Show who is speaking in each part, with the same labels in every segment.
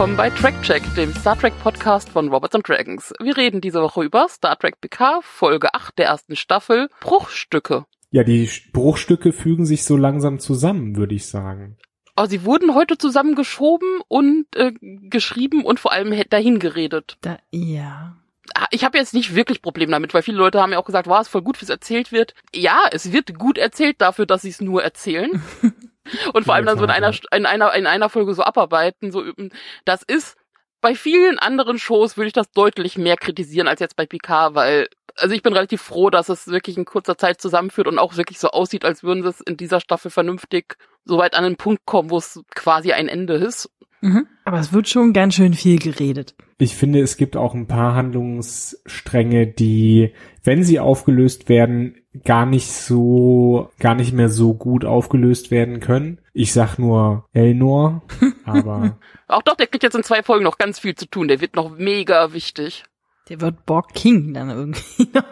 Speaker 1: Willkommen bei Track Check, dem Star Trek Podcast von Robots and Dragons. Wir reden diese Woche über Star Trek PK, Folge 8 der ersten Staffel, Bruchstücke.
Speaker 2: Ja, die Bruchstücke fügen sich so langsam zusammen, würde ich sagen.
Speaker 1: Aber sie wurden heute zusammengeschoben und äh, geschrieben und vor allem dahin geredet.
Speaker 3: Da, ja.
Speaker 1: Ah, ich habe jetzt nicht wirklich Probleme damit, weil viele Leute haben ja auch gesagt, wow, es voll gut, wie es erzählt wird. Ja, es wird gut erzählt dafür, dass sie es nur erzählen. und vor allem dann so in einer, in einer, in einer Folge so abarbeiten, so üben. Das ist bei vielen anderen Shows würde ich das deutlich mehr kritisieren als jetzt bei Picard, weil also ich bin relativ froh, dass es wirklich in kurzer Zeit zusammenführt und auch wirklich so aussieht, als würden sie es in dieser Staffel vernünftig so weit an den Punkt kommen, wo es quasi ein Ende ist.
Speaker 3: Mhm. Aber es wird schon ganz schön viel geredet.
Speaker 2: Ich finde, es gibt auch ein paar Handlungsstränge, die, wenn sie aufgelöst werden, gar nicht so, gar nicht mehr so gut aufgelöst werden können. Ich sag nur Elnor, aber.
Speaker 1: auch doch, der kriegt jetzt in zwei Folgen noch ganz viel zu tun. Der wird noch mega wichtig.
Speaker 3: Der wird Borg King dann irgendwie noch.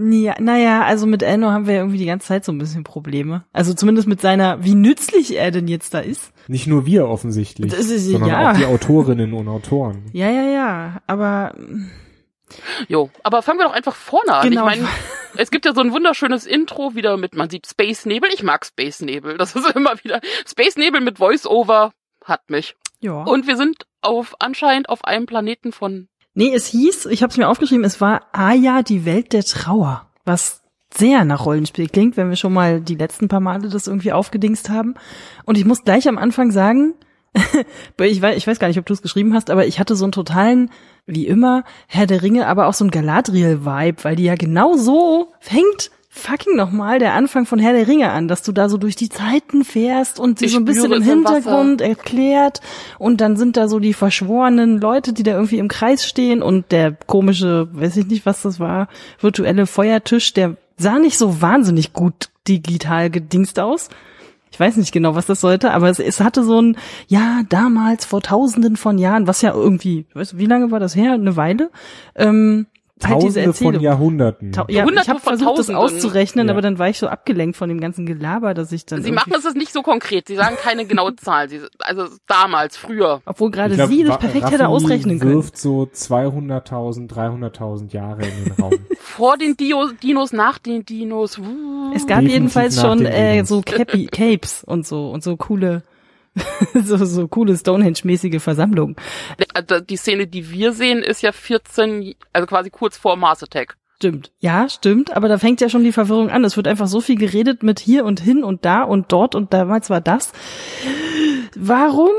Speaker 3: Ja, naja, also mit Elnor haben wir ja irgendwie die ganze Zeit so ein bisschen Probleme. Also zumindest mit seiner, wie nützlich er denn jetzt da ist.
Speaker 2: Nicht nur wir offensichtlich,
Speaker 3: Das ist-
Speaker 2: sondern
Speaker 3: ja.
Speaker 2: auch die Autorinnen und Autoren.
Speaker 3: Ja, ja, ja, aber
Speaker 1: Jo, aber fangen wir doch einfach vorne an.
Speaker 3: Genau.
Speaker 1: Ich meine, es gibt ja so ein wunderschönes Intro wieder mit, man sieht Space Nebel. Ich mag Space Nebel. Das ist immer wieder, Space Nebel mit Voice-Over hat mich.
Speaker 3: ja.
Speaker 1: Und wir sind auf, anscheinend auf einem Planeten von,
Speaker 3: Nee, es hieß, ich habe es mir aufgeschrieben, es war Aya, die Welt der Trauer, was sehr nach Rollenspiel klingt, wenn wir schon mal die letzten paar Male das irgendwie aufgedingst haben. Und ich muss gleich am Anfang sagen, ich, weiß, ich weiß gar nicht, ob du es geschrieben hast, aber ich hatte so einen totalen, wie immer, Herr der Ringe, aber auch so einen Galadriel-Vibe, weil die ja genau so fängt fucking nochmal der Anfang von Herr der Ringe an, dass du da so durch die Zeiten fährst und sie so ein bisschen im
Speaker 1: es im.
Speaker 3: Hintergrund erklärt und dann sind da so die verschworenen Leute, die da irgendwie im Kreis stehen und der komische, weiß ich nicht, was das war, virtuelle Feuertisch, der sah nicht so wahnsinnig gut digital gedingst aus. Ich weiß nicht genau, was das sollte, aber es, es hatte so ein, ja, damals vor tausenden von Jahren, was ja irgendwie, weißt du, wie lange war das her? Eine Weile? Ähm, halt diese
Speaker 2: Tausende von
Speaker 3: Erzählung.
Speaker 2: Jahrhunderten.
Speaker 3: Ta ja,
Speaker 1: Hunderte
Speaker 3: ich habe
Speaker 1: von
Speaker 3: versucht, das auszurechnen,
Speaker 2: Ja.
Speaker 3: aber dann war ich so abgelenkt von dem ganzen Gelaber, dass ich dann
Speaker 1: sie machen es nicht so konkret. Sie sagen keine genaue Zahl. Sie, also damals, früher.
Speaker 3: obwohl gerade
Speaker 2: glaub,
Speaker 3: sie das perfekt hätte
Speaker 2: Raffi
Speaker 3: ausrechnen können.
Speaker 2: wirft so 200.000, 300.000 Jahre in den Raum.
Speaker 1: Vor den Dio, Dinos, nach den Dinos.
Speaker 3: Es gab
Speaker 2: Definitiv
Speaker 3: jedenfalls schon äh, so Cappy, Capes und so und so coole so so coole Stonehenge-mäßige Versammlungen.
Speaker 1: Also die Szene, die wir sehen, ist ja 14, also quasi kurz vor Mars Attack.
Speaker 3: Stimmt. Ja, stimmt, aber da fängt ja schon die Verwirrung an. Es wird einfach so viel geredet mit hier und hin und da und dort und damals war das. Warum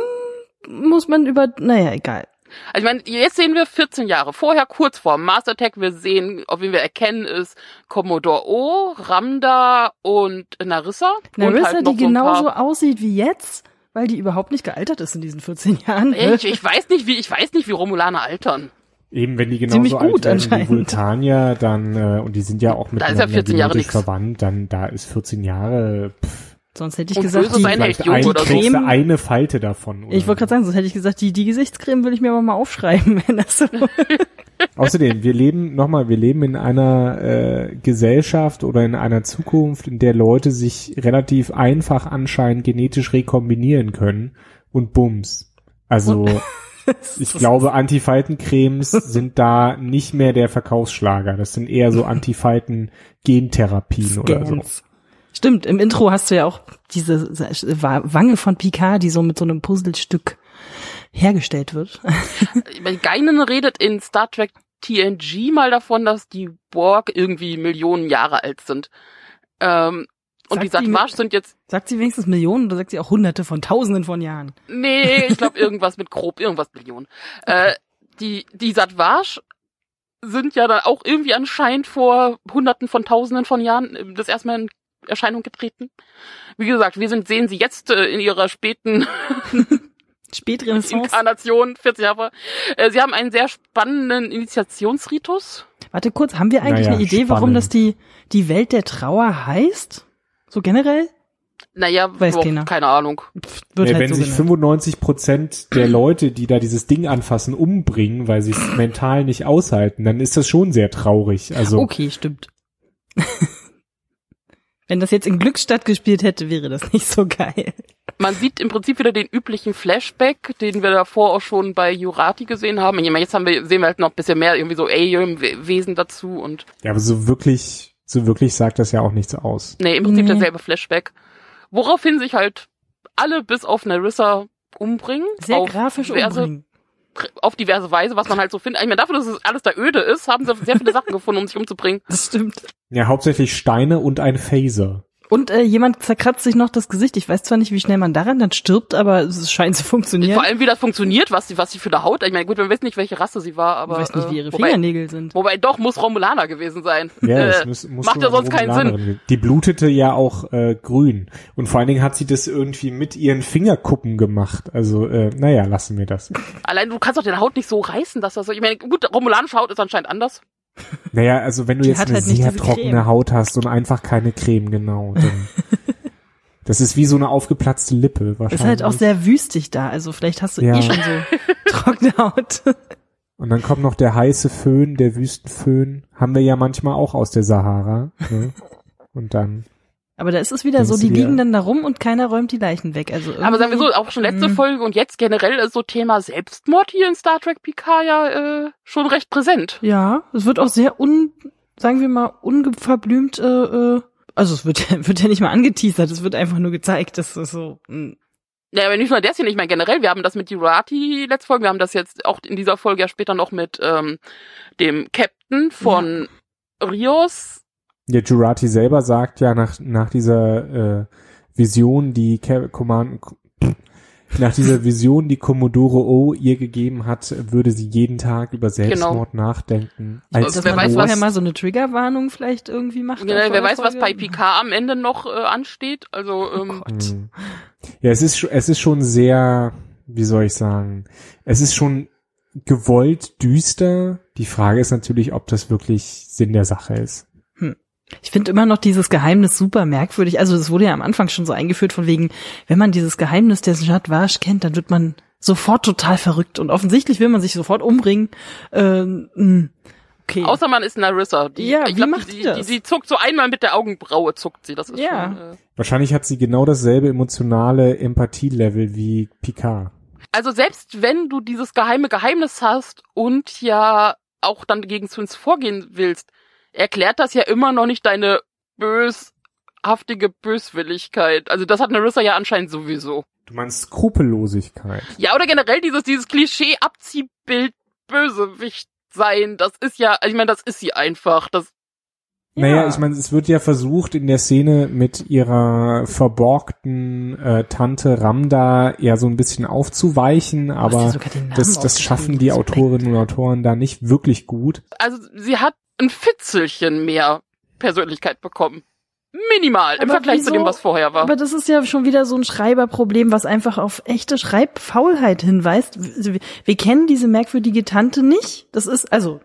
Speaker 3: muss man über naja, egal.
Speaker 1: Also ich meine, jetzt sehen wir 14 Jahre vorher, kurz vor Mars Attack. Wir sehen, auf wen wir erkennen, ist Commodore O, Ramda und Narissa. und
Speaker 3: Narissa,
Speaker 1: halt noch
Speaker 3: die genauso aussieht wie jetzt, weil die überhaupt nicht gealtert ist in diesen 14 Jahren.
Speaker 1: Ich, ich weiß nicht, wie ich weiß nicht, wie Romulaner altern.
Speaker 2: Eben, wenn die
Speaker 3: Ziemlich
Speaker 2: genauso
Speaker 3: gut
Speaker 2: alt werden wie. Vulkanier, dann, äh, und die sind ja auch
Speaker 1: Da ist ja
Speaker 2: miteinander
Speaker 1: 14 Jahre
Speaker 2: genetisch
Speaker 1: nix.
Speaker 2: verwandt, dann da ist 14 Jahre, pff,
Speaker 3: Sonst hätte ich
Speaker 1: Und
Speaker 3: gesagt, die,
Speaker 2: ein,
Speaker 1: oder so.
Speaker 2: eine Falte davon. Oder
Speaker 3: ich wollte gerade sagen, sonst hätte ich gesagt, die, die Gesichtscreme will ich mir aber mal aufschreiben, wenn das so.
Speaker 2: Außerdem, wir leben, nochmal, wir leben in einer äh, Gesellschaft oder in einer Zukunft, in der Leute sich relativ einfach anscheinend genetisch rekombinieren können und bums. Also ich glaube, Antifaltencremes sind da nicht mehr der Verkaufsschlager. Das sind eher so Antifalten-Gentherapien oder so.
Speaker 3: Stimmt, im Intro hast du ja auch diese Wa- Wange von Picard, die so mit so einem Puzzlestück hergestellt wird.
Speaker 1: Geinen redet in Star Trek TNG mal davon, dass die Borg irgendwie Millionen Jahre alt sind. Ähm, und
Speaker 3: Sagt
Speaker 1: die
Speaker 3: mit-
Speaker 1: sind jetzt,
Speaker 3: Sagt sie wenigstens Millionen oder sagt sie auch Hunderte von Tausenden von Jahren?
Speaker 1: nee, ich glaube irgendwas mit grob, irgendwas Millionen. Äh, die, die Satwasch sind ja dann auch irgendwie anscheinend vor Hunderten von Tausenden von Jahren äh, das erste Mal in Erscheinung getreten. Wie gesagt, wir sind, sehen sie jetzt äh, in ihrer späten
Speaker 3: Spätrenaissance.
Speaker 1: Inkarnation, 40 Jahre. Äh, sie haben einen sehr spannenden Initiationsritus.
Speaker 3: Warte kurz, haben wir eigentlich
Speaker 2: Naja,
Speaker 3: eine Idee, warum
Speaker 2: spannend.
Speaker 3: das die, die Welt der Trauer heißt? So generell?
Speaker 1: Naja,
Speaker 3: Weiß
Speaker 1: boah,
Speaker 3: keiner.
Speaker 1: keine Ahnung.
Speaker 3: Pff, wird
Speaker 2: Ja,
Speaker 3: halt
Speaker 2: wenn
Speaker 3: so
Speaker 2: sich
Speaker 3: genannt.
Speaker 2: 95 Prozent der Leute, die da dieses Ding anfassen, umbringen, weil sie es mental nicht aushalten, dann ist das schon sehr traurig. Also
Speaker 3: Okay, stimmt. Wenn das jetzt in Glückstadt gespielt hätte, wäre das nicht so geil.
Speaker 1: Man sieht im Prinzip wieder den üblichen Flashback, den wir davor auch schon bei Jurati gesehen haben. Ich meine, jetzt haben wir, sehen wir halt noch ein bisschen mehr irgendwie so Alien-Wesen dazu und.
Speaker 2: Ja, aber so wirklich, so wirklich sagt das ja auch nichts aus.
Speaker 1: Nee, im Prinzip
Speaker 3: Nee.
Speaker 1: derselbe Flashback. Woraufhin sich halt alle bis auf Narissa umbringen.
Speaker 3: Sehr
Speaker 1: auf
Speaker 3: grafisch
Speaker 1: diverse,
Speaker 3: umbringen.
Speaker 1: auf diverse Weise, was man halt so findet. Ich meine, dafür, dass es alles da öde ist, haben sie sehr viele Sachen gefunden, um sich umzubringen.
Speaker 3: Das stimmt.
Speaker 2: Ja, hauptsächlich Steine und ein Phaser.
Speaker 3: Und äh, jemand zerkratzt sich noch das Gesicht. Ich weiß zwar nicht, wie schnell man daran dann stirbt, aber es scheint zu funktionieren.
Speaker 1: Vor allem, wie das funktioniert, was sie, was sie für eine Haut. Ich meine, gut, wir wissen nicht, welche Rasse sie war, aber.
Speaker 3: ich weiß nicht, wie ihre
Speaker 1: äh, wobei,
Speaker 3: Fingernägel sind.
Speaker 1: wobei doch muss Romulaner gewesen sein.
Speaker 2: Ja,
Speaker 1: Äh,
Speaker 2: das muss, muss
Speaker 1: macht ja sonst keinen Sinn.
Speaker 2: Sinn. Die blutete ja auch äh, grün. Und vor allen Dingen hat sie das irgendwie mit ihren Fingerkuppen gemacht. Also, äh, naja, lassen wir das.
Speaker 1: Allein du kannst doch deine Haut nicht so reißen, dass das so. Ich meine, gut, romulanische Haut ist anscheinend anders.
Speaker 2: Naja, also wenn du
Speaker 3: Die
Speaker 2: jetzt eine
Speaker 3: halt
Speaker 2: sehr trockene
Speaker 3: Creme.
Speaker 2: Haut hast und einfach keine Creme, genau. Dann, das ist wie so eine aufgeplatzte Lippe wahrscheinlich.
Speaker 3: Ist halt auch sehr wüstig da. Also vielleicht hast du
Speaker 2: Ja.
Speaker 3: eh schon so trockene Haut.
Speaker 2: Und dann kommt noch der heiße Föhn, der Wüstenföhn. Haben wir ja manchmal auch aus der Sahara. Ne? Und dann,
Speaker 3: Aber da ist es wieder
Speaker 2: Denkst
Speaker 3: so, die liegen dann da rum und keiner räumt die Leichen weg. Also
Speaker 1: Aber sagen wir so, auch schon letzte
Speaker 3: Mhm.
Speaker 1: Folge und jetzt generell ist so Thema Selbstmord hier in Star Trek Picard ja äh, schon recht präsent.
Speaker 3: Ja, es wird auch sehr un, sagen wir mal, unverblümt, äh, äh, also es wird, wird ja nicht mal angeteasert, es wird einfach nur gezeigt, dass es so, mm,
Speaker 1: Ja, aber nicht nur das hier, nicht mehr generell. Wir haben das mit Jurati letzte Folge, wir haben das jetzt auch in dieser Folge ja später noch mit ähm, dem Captain von Rios.
Speaker 2: Ja, Jurati selber sagt ja nach, nach dieser äh, Vision, die Ca- Command, nach dieser Vision, die Commodore O ihr gegeben hat, würde sie jeden Tag über Selbstmord nachdenken. Als
Speaker 3: dass
Speaker 1: wer
Speaker 3: man
Speaker 1: weiß,
Speaker 3: vorher
Speaker 1: was-
Speaker 3: mal so eine Triggerwarnung vielleicht irgendwie macht.
Speaker 1: Generell,
Speaker 3: vor
Speaker 1: wer weiß, was bei
Speaker 3: Folge.
Speaker 1: Picard am Ende noch äh, ansteht. Also ähm,
Speaker 3: Gott.
Speaker 2: Hm. Ja, es ist, es ist schon sehr, wie soll ich sagen, es ist schon gewollt düster. Die Frage ist natürlich, ob das wirklich Sinn der Sache ist.
Speaker 3: Ich finde immer noch dieses Geheimnis super merkwürdig. Also es wurde ja am Anfang schon so eingeführt von wegen, wenn man dieses Geheimnis des Jad Vash kennt, dann wird man sofort total verrückt und offensichtlich will man sich sofort umbringen. Ähm, mh, okay.
Speaker 1: außer man ist Narissa. Die,
Speaker 3: Ja,
Speaker 1: ich
Speaker 3: wie
Speaker 1: glaub,
Speaker 3: macht
Speaker 1: die,
Speaker 3: die das?
Speaker 1: die, die zuckt so einmal mit der Augenbraue, zuckt sie. Das ist
Speaker 3: Ja.
Speaker 1: schon. Äh,
Speaker 2: Wahrscheinlich hat sie genau dasselbe emotionale Empathielevel wie Picard.
Speaker 1: also selbst wenn du dieses geheime Geheimnis hast und ja auch dann gegen Swins vorgehen willst, erklärt das ja immer noch nicht deine böshaftige Böswilligkeit. Also das hat Narissa ja anscheinend sowieso.
Speaker 2: Du meinst Skrupellosigkeit.
Speaker 1: Ja, oder generell dieses, dieses Klischee-Abziehbild Bösewicht sein, das ist ja, also ich meine, das ist sie einfach. Das,
Speaker 2: Naja, ich meine, es wird ja versucht in der Szene mit ihrer verborgten äh, Tante Ramda ja so ein bisschen aufzuweichen, aber das, das schaffen die. Autorinnen und Autoren da nicht wirklich gut.
Speaker 1: also sie hat ein Fitzelchen mehr Persönlichkeit bekommen. Minimal im
Speaker 3: Aber
Speaker 1: Vergleich zu
Speaker 3: wieso?
Speaker 1: dem, was vorher war.
Speaker 3: Aber das ist ja schon wieder so ein Schreiberproblem, was einfach auf echte Schreibfaulheit hinweist. Wir, wir kennen diese merkwürdige Tante nicht. Das ist, also,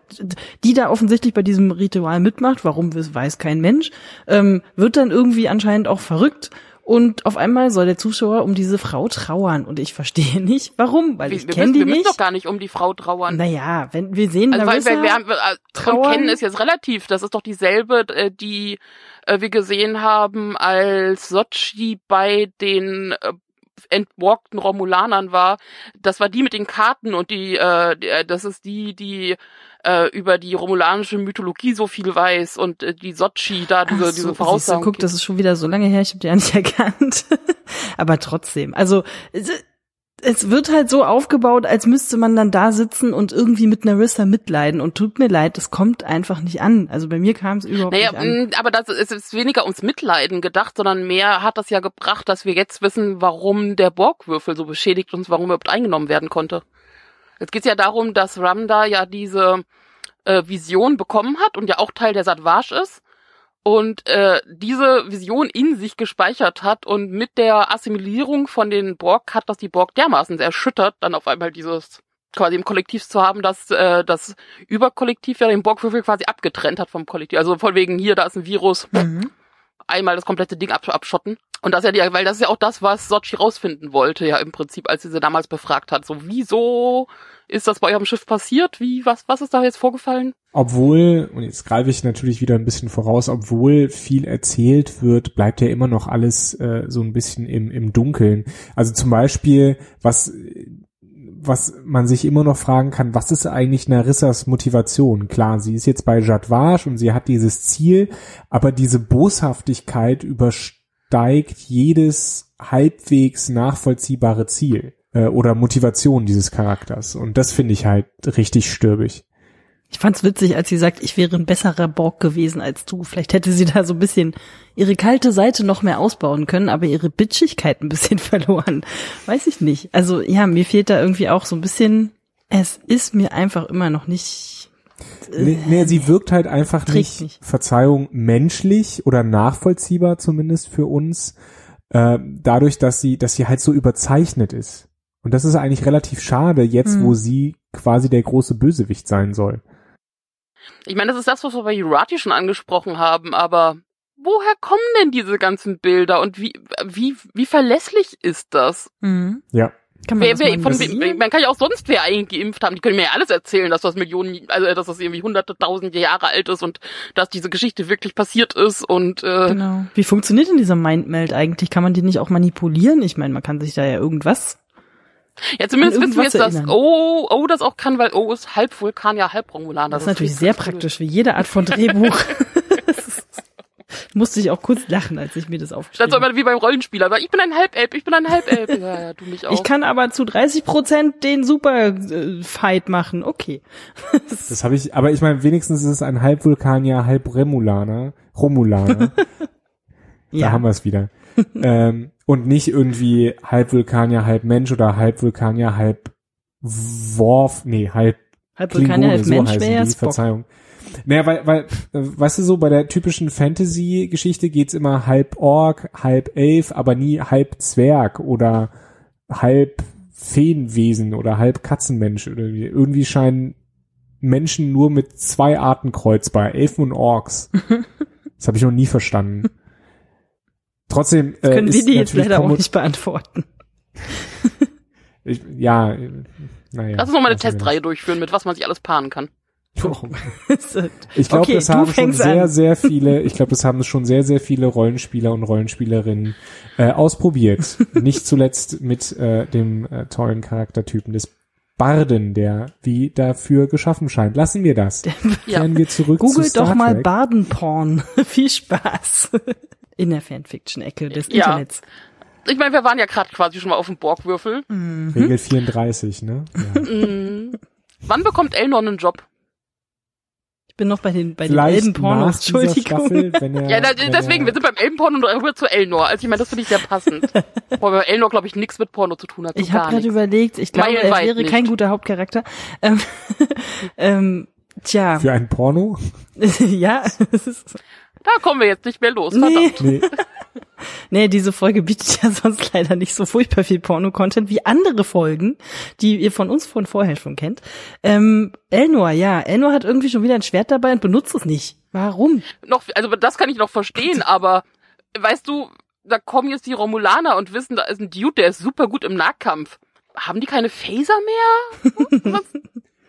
Speaker 3: die da offensichtlich bei diesem Ritual mitmacht, warum weiß kein Mensch, ähm, wird dann irgendwie anscheinend auch verrückt. Und auf einmal soll der Zuschauer um diese Frau trauern. Und ich verstehe nicht, warum, weil
Speaker 1: wir,
Speaker 3: ich
Speaker 1: wir,
Speaker 3: kenne
Speaker 1: müssen,
Speaker 3: die
Speaker 1: wir müssen
Speaker 3: nicht.
Speaker 1: doch gar nicht um die Frau trauern.
Speaker 3: Naja, wenn wir sehen,
Speaker 1: Also
Speaker 3: Larissa,
Speaker 1: weil wir haben, äh,
Speaker 3: trauern.
Speaker 1: kennen ist jetzt relativ. Das ist doch dieselbe, äh, die äh, wir gesehen haben, als Sochi bei den äh, entwalkten Romulanern war. Das war die mit den Karten und die, äh, die, äh, das ist die, die äh, über die romulanische Mythologie so viel weiß und äh, die Sochi da diese,
Speaker 3: Ach
Speaker 1: diese
Speaker 3: so,
Speaker 1: Voraussagen.
Speaker 3: Guck, das ist schon wieder so lange her, ich habe die ja nicht erkannt. Aber trotzdem, also es, wird halt so aufgebaut, als müsste man dann da sitzen und irgendwie mit Narissa mitleiden. Und tut mir leid, es kommt einfach nicht an. Also bei mir kam es überhaupt
Speaker 1: Naja,
Speaker 3: nicht an.
Speaker 1: aber das ist, ist weniger ums Mitleiden gedacht, sondern mehr hat das ja gebracht, dass wir jetzt wissen, warum der Borgwürfel so beschädigt und warum er überhaupt eingenommen werden konnte. Jetzt geht's ja darum, dass Ramda ja diese äh, Vision bekommen hat und ja auch Teil der Satvash ist und äh, diese Vision in sich gespeichert hat und mit der Assimilierung von den Borg hat das die Borg dermaßen erschüttert, dann auf einmal dieses quasi im Kollektiv zu haben, dass äh, das Überkollektiv ja den Borgwürfel quasi abgetrennt hat vom Kollektiv. Also von wegen hier, da ist ein Virus,
Speaker 3: Mhm.
Speaker 1: einmal das komplette Ding absch abschotten. Und das ja die, weil das ist ja auch das, was Sochi rausfinden wollte, ja im Prinzip, als sie sie damals befragt hat. So, wieso ist das bei eurem Schiff passiert? Wie, was, was ist da jetzt vorgefallen?
Speaker 2: Obwohl, und jetzt greife ich natürlich wieder ein bisschen voraus, obwohl viel erzählt wird, bleibt ja immer noch alles äh, so ein bisschen im, im Dunkeln. Also zum Beispiel, was was man sich immer noch fragen kann, was ist eigentlich Narissas Motivation? Klar, sie ist jetzt bei Jadwash und sie hat dieses Ziel, aber diese Boshaftigkeit übersteigt jedes halbwegs nachvollziehbare Ziel äh, oder Motivation dieses Charakters. Und das finde ich halt richtig stürbig.
Speaker 3: Ich fand's witzig, als sie sagt, ich wäre ein besserer Borg gewesen als du. Vielleicht hätte sie da so ein bisschen ihre kalte Seite noch mehr ausbauen können, aber ihre Bitchigkeit ein bisschen verloren. Weiß ich nicht. Also ja, mir fehlt da irgendwie auch so ein bisschen, es ist mir einfach immer noch nicht.
Speaker 2: Äh, nee, nee, sie wirkt halt einfach nicht, nicht, Verzeihung, menschlich oder nachvollziehbar zumindest für uns, äh, dadurch, dass sie, dass sie halt so überzeichnet ist. Und das ist eigentlich relativ schade, jetzt, mhm. wo sie quasi der große Bösewicht sein soll.
Speaker 1: Ich meine, das ist das, was wir bei Jurati schon angesprochen haben, aber woher kommen denn diese ganzen Bilder und wie, wie, wie verlässlich ist das?
Speaker 3: Mhm.
Speaker 2: Ja.
Speaker 1: Kann man, wer, wer, von, man kann ja auch sonst wer eigentlich geimpft haben. Die können mir ja alles erzählen, dass das Millionen, also dass das irgendwie hunderte, tausende Jahre alt ist und dass diese Geschichte wirklich passiert ist und äh,
Speaker 3: genau. Wie funktioniert denn dieser Mindmeld eigentlich? Kann man die nicht auch manipulieren? Ich meine, man kann sich da ja irgendwas
Speaker 1: ja, zumindest wissen wir jetzt, dass Oh, oh das auch kann, weil O oh, ist halb Vulkan, ja halb Romulan.
Speaker 3: Das, das ist natürlich sehr praktisch, wie jede Art von Drehbuch. musste ich auch kurz lachen, als ich mir das aufgeschrieben habe.
Speaker 1: Das soll wie beim Rollenspieler, weil ich bin ein Halbelb, ich bin ein Halbelb. Ja, ja, du mich auch.
Speaker 3: Ich kann aber zu 30 Prozent den Super-Fight machen, okay.
Speaker 2: das habe ich, aber ich meine, wenigstens ist es ein Halbvulkanier, Halb-Remulaner, Romulaner. ja. Da haben wir es wieder. ähm, und nicht irgendwie halb Vulkanier, halb Mensch oder halb Vulkanier, halb Worf, nee, halb
Speaker 3: Halb Vulkanier, halb so Mensch wäre ja
Speaker 2: Verzeihung. Naja, weil, weil, weißt du so, bei der typischen Fantasy-Geschichte geht's immer halb Ork, halb Elf, aber nie halb Zwerg oder halb Feenwesen oder halb Katzenmensch oder irgendwie. Irgendwie scheinen Menschen nur mit zwei Arten kreuzbar, Elfen und Orks. das habe ich noch nie verstanden. Trotzdem
Speaker 3: äh, können wir die jetzt leider auch nicht beantworten.
Speaker 2: ich, ja, naja.
Speaker 1: Lass uns nochmal eine Testreihe durchführen, mit was man sich alles paaren kann.
Speaker 2: ich glaube, okay, das haben schon sehr, an. sehr viele, ich glaube, das haben schon sehr, sehr viele Rollenspieler und Rollenspielerinnen äh, ausprobiert. Nicht zuletzt mit äh, dem äh, tollen Charaktertypen des Barden, der wie dafür geschaffen scheint. Lassen wir das. Ja. Kehren wir zurück
Speaker 3: Google
Speaker 2: zu Star
Speaker 3: doch mal Badenporn. Viel Spaß in der Fanfiction-Ecke des ja. Internets.
Speaker 1: Ich meine, wir waren ja gerade quasi schon mal auf dem Borgwürfel.
Speaker 2: Mhm. Regel 34, ne? Ja.
Speaker 1: Mhm. Wann bekommt Elnor einen Job?
Speaker 3: Ich bin noch bei den bei Vielleicht den Elbenpornos, Entschuldigung.
Speaker 2: Staffel, wenn er,
Speaker 1: ja, da, deswegen, er, wir sind beim Elbenporno und rüber zu Elnor. Also ich meine, das finde ich sehr passend. Wobei bei Elnor, glaube ich, nichts mit Porno zu tun hat.
Speaker 3: Ich habe gerade überlegt, ich glaube, er wäre nicht. kein guter Hauptcharakter. Ähm, ähm, tja.
Speaker 2: Für ein Porno?
Speaker 3: ja.
Speaker 1: Da kommen wir jetzt nicht mehr los, verdammt. Nee.
Speaker 3: nee. nee, diese Folge bietet ja sonst leider nicht so furchtbar viel Porno-Content wie andere Folgen, die ihr von uns von vorher schon kennt. Ähm, Elnor, ja, Elnor hat irgendwie schon wieder ein Schwert dabei und benutzt es nicht. Warum?
Speaker 1: Noch, also das kann ich noch verstehen, aber weißt du, da kommen jetzt die Romulaner und wissen, da ist ein Dude, der ist super gut im Nahkampf. Haben die keine Phaser mehr?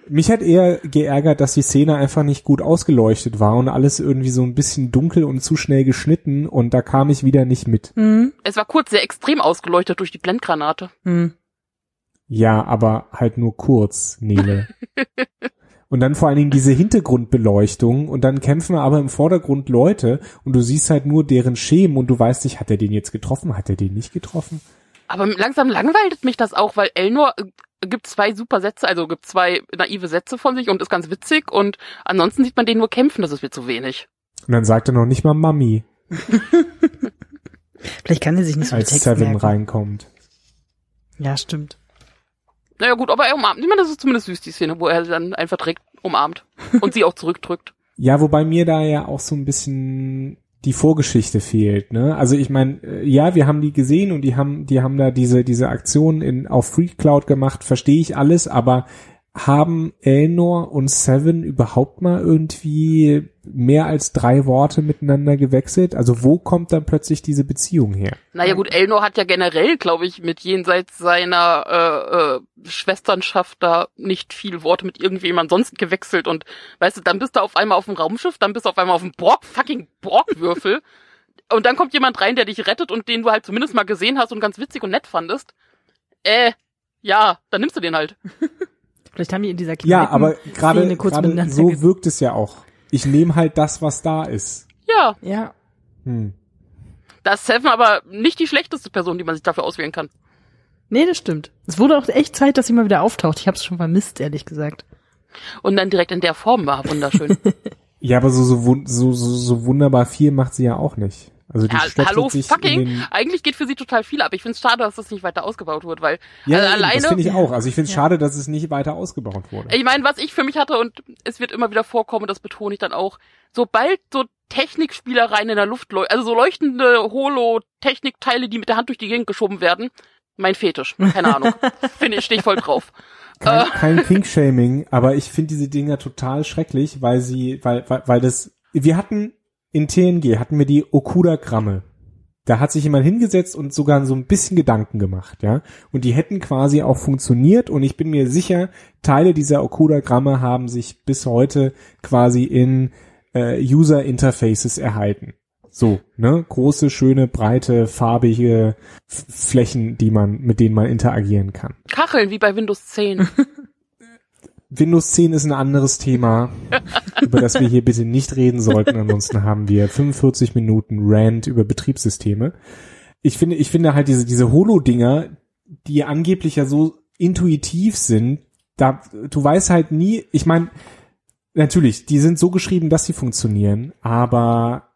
Speaker 2: Mich hat eher geärgert, dass die Szene einfach nicht gut ausgeleuchtet war und alles irgendwie so ein bisschen dunkel und zu schnell geschnitten und da kam ich wieder nicht mit.
Speaker 1: Mhm. Es war kurz sehr extrem ausgeleuchtet durch die Blendgranate.
Speaker 3: Mhm.
Speaker 2: Ja, aber halt nur kurz, Nele. und dann vor allen Dingen diese Hintergrundbeleuchtung und dann kämpfen aber im Vordergrund Leute und du siehst halt nur deren Schemen und du weißt nicht, hat er den jetzt getroffen, hat er den nicht getroffen?
Speaker 1: Aber langsam langweilt mich das auch, weil Elnor gibt zwei super Sätze, also gibt zwei naive Sätze von sich und ist ganz witzig und ansonsten sieht man den nur kämpfen, das ist mir zu wenig.
Speaker 2: Und dann sagt er noch nicht mal Mami.
Speaker 3: Vielleicht kann er sich nicht so
Speaker 2: Als Seven merken. reinkommt.
Speaker 3: Ja, stimmt.
Speaker 1: Naja gut, aber er umarmt. Ich meine, das ist zumindest süß, die Szene, wo er dann einfach direkt umarmt und sie auch zurückdrückt.
Speaker 2: Ja, wobei mir da ja auch so ein bisschen die Vorgeschichte fehlt. Ne? Also ich meine, äh, ja, wir haben die gesehen und die haben, die haben da diese diese Aktion in auf Free Cloud gemacht, verstehe ich alles, aber haben Elnor und Seven überhaupt mal irgendwie mehr als drei Worte miteinander gewechselt? Also wo kommt dann plötzlich diese Beziehung her?
Speaker 1: Naja gut, Elnor hat ja generell, glaube ich, mit jenseits seiner äh, äh, Schwesternschaft da nicht viel Worte mit irgendjemand sonst gewechselt und weißt du, dann bist du auf einmal auf dem Raumschiff, dann bist du auf einmal auf dem Borg, fucking Borgwürfel und dann kommt jemand rein, der dich rettet und den du halt zumindest mal gesehen hast und ganz witzig und nett fandest. Äh, ja, dann nimmst du den halt.
Speaker 3: Vielleicht haben die in dieser
Speaker 2: Ja, aber gerade so wirkt es ja auch. Ich nehme halt das, was da ist.
Speaker 1: Ja,
Speaker 3: Ja.
Speaker 2: Hm.
Speaker 1: da ist Seven aber nicht die schlechteste Person, die man sich dafür auswählen kann.
Speaker 3: Nee, das stimmt. Es wurde auch echt Zeit, dass sie mal wieder auftaucht. Ich habe es schon vermisst, ehrlich gesagt.
Speaker 1: Und dann direkt in der Form war wunderschön.
Speaker 2: Ja, aber so, so, so, so wunderbar viel macht sie ja auch nicht. Also die
Speaker 1: Ja,
Speaker 2: stöpselt
Speaker 1: hallo,
Speaker 2: sich
Speaker 1: fucking. Eigentlich geht für sie total viel ab. Ich finde es schade, dass das nicht weiter ausgebaut wird, weil
Speaker 2: ja,
Speaker 1: also alleine.
Speaker 2: das finde ich auch. Also ich finde es
Speaker 3: Ja.
Speaker 2: schade, dass es nicht weiter ausgebaut wurde.
Speaker 1: Ich meine, was ich für mich hatte, und es wird immer wieder vorkommen, das betone ich dann auch, sobald so Technikspielereien in der Luft, also so leuchtende Holo-Technikteile, die mit der Hand durch die Gegend geschoben werden, mein Fetisch. Keine Ahnung. Finde ich, stehe ich voll drauf.
Speaker 2: Kein,
Speaker 1: Äh.
Speaker 2: kein Pink-Shaming, aber ich finde diese Dinger total schrecklich, weil sie, weil, weil, weil das, wir hatten in TNG hatten wir die Okuda-Gramme. Da hat sich jemand hingesetzt und sogar so ein bisschen Gedanken gemacht, ja. Und die hätten quasi auch funktioniert und ich bin mir sicher, Teile dieser Okuda-Gramme haben sich bis heute quasi in äh, User-Interfaces erhalten. So, ne? Große, schöne, breite, farbige F Flächen, die man, mit denen man interagieren kann.
Speaker 1: Kacheln wie bei Windows 10.
Speaker 2: Windows 10 ist ein anderes Thema, über das wir hier bitte nicht reden sollten. Ansonsten haben wir 45 Minuten Rant über Betriebssysteme. Ich finde, ich finde halt diese, diese Holo-Dinger, die angeblich ja so intuitiv sind, da, du weißt halt nie, ich meine, natürlich, die sind so geschrieben, dass sie funktionieren, aber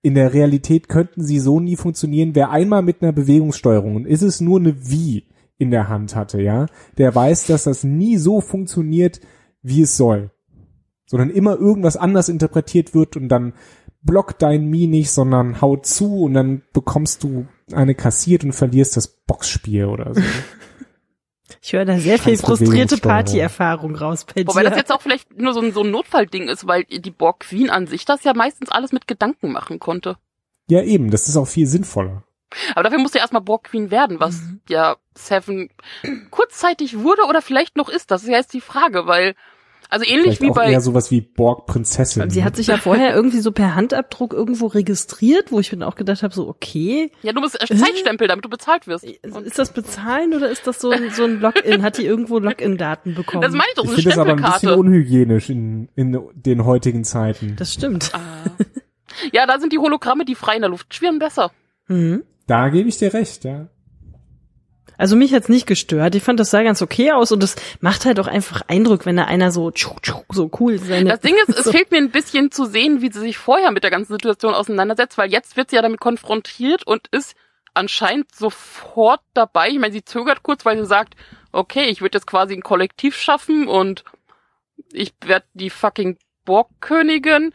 Speaker 2: in der Realität könnten sie so nie funktionieren. Wer einmal mit einer Bewegungssteuerung, und ist es nur eine Wie in der Hand hatte, ja, der weiß, dass das nie so funktioniert, wie es soll. Sondern immer irgendwas anders interpretiert wird und dann blockt dein Mi nicht, sondern haut zu und dann bekommst du eine kassiert und verlierst das Boxspiel oder so.
Speaker 3: Ich höre da sehr viel frustrierte. Partyerfahrung raus bei
Speaker 1: Wobei das jetzt auch vielleicht nur so ein, so ein Notfallding ist, weil die Borg Queen an sich das ja meistens alles mit Gedanken machen konnte.
Speaker 2: Ja, eben, das ist auch viel sinnvoller.
Speaker 1: Aber dafür musste ja erstmal Borg Queen werden, was
Speaker 3: Mhm.
Speaker 1: ja Seven kurzzeitig wurde oder vielleicht noch ist. Das ist ja jetzt die Frage, weil, also ähnlich
Speaker 2: Vielleicht
Speaker 1: wie
Speaker 2: auch
Speaker 1: bei,
Speaker 2: eher sowas wie Borg-Prinzessin.
Speaker 3: Sie hat sich ja vorher irgendwie so per Handabdruck irgendwo registriert, wo ich dann auch gedacht habe, so okay,
Speaker 1: ja, du musst äh, Zeitstempel, damit du bezahlt wirst. Und
Speaker 3: ist das bezahlen oder ist das so ein, so ein Login? Hat die irgendwo Login-Daten bekommen?
Speaker 1: das meine ich doch,
Speaker 2: ich
Speaker 1: so eine
Speaker 2: finde das aber ein bisschen
Speaker 1: Stempelkarte.
Speaker 2: unhygienisch in, in den heutigen Zeiten.
Speaker 3: Das stimmt.
Speaker 1: Ah. Ja, da sind die Hologramme, die frei in der Luft schwirren, besser.
Speaker 3: Mhm.
Speaker 2: Da gebe ich dir recht, ja.
Speaker 3: Also mich hat's nicht gestört. Ich fand, das sah ganz okay aus und es macht halt auch einfach Eindruck, wenn da einer so tschu, tschu, so cool seine.
Speaker 1: Das Ding ist, es fehlt mir ein bisschen zu sehen, wie sie sich vorher mit der ganzen Situation auseinandersetzt, weil jetzt wird sie ja damit konfrontiert und ist anscheinend sofort dabei. Ich meine, sie zögert kurz, weil sie sagt, okay, ich würde jetzt quasi ein Kollektiv schaffen und ich werde die fucking Borg-Königin.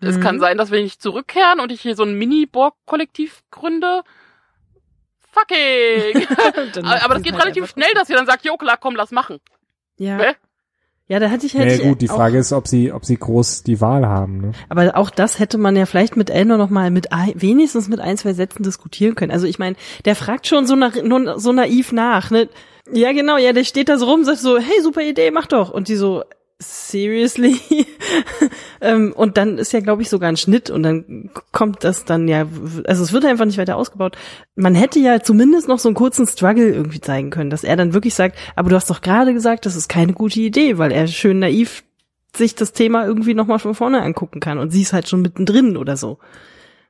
Speaker 1: Es
Speaker 3: Mhm.
Speaker 1: kann sein, dass wir nicht zurückkehren und ich hier so ein Mini-Borg-Kollektiv gründe. Fucking! Aber das geht
Speaker 3: halt
Speaker 1: relativ schnell, dass sie dann sagt, jo klar, komm, lass machen.
Speaker 3: Ja.
Speaker 1: Ne?
Speaker 3: Ja, da hatte ich halt.
Speaker 2: Naja gut, die Frage ist, ob sie, ob sie groß die Wahl haben. Ne?
Speaker 3: Aber auch das hätte man ja vielleicht mit Elnor noch mal mit wenigstens mit ein, zwei Sätzen diskutieren können. Also ich meine, der fragt schon so, na, nur so naiv nach, ne? Ja, genau, ja, der steht da so rum, sagt so, hey, super Idee, mach doch. Und die so, seriously? ähm, und dann ist ja, glaube ich, sogar ein Schnitt und dann kommt das dann ja, also es wird einfach nicht weiter ausgebaut. Man hätte ja zumindest noch so einen kurzen Struggle irgendwie zeigen können, dass er dann wirklich sagt, aber du hast doch gerade gesagt, das ist keine gute Idee, weil er schön naiv sich das Thema irgendwie nochmal von vorne angucken kann und sie ist halt schon mittendrin oder so.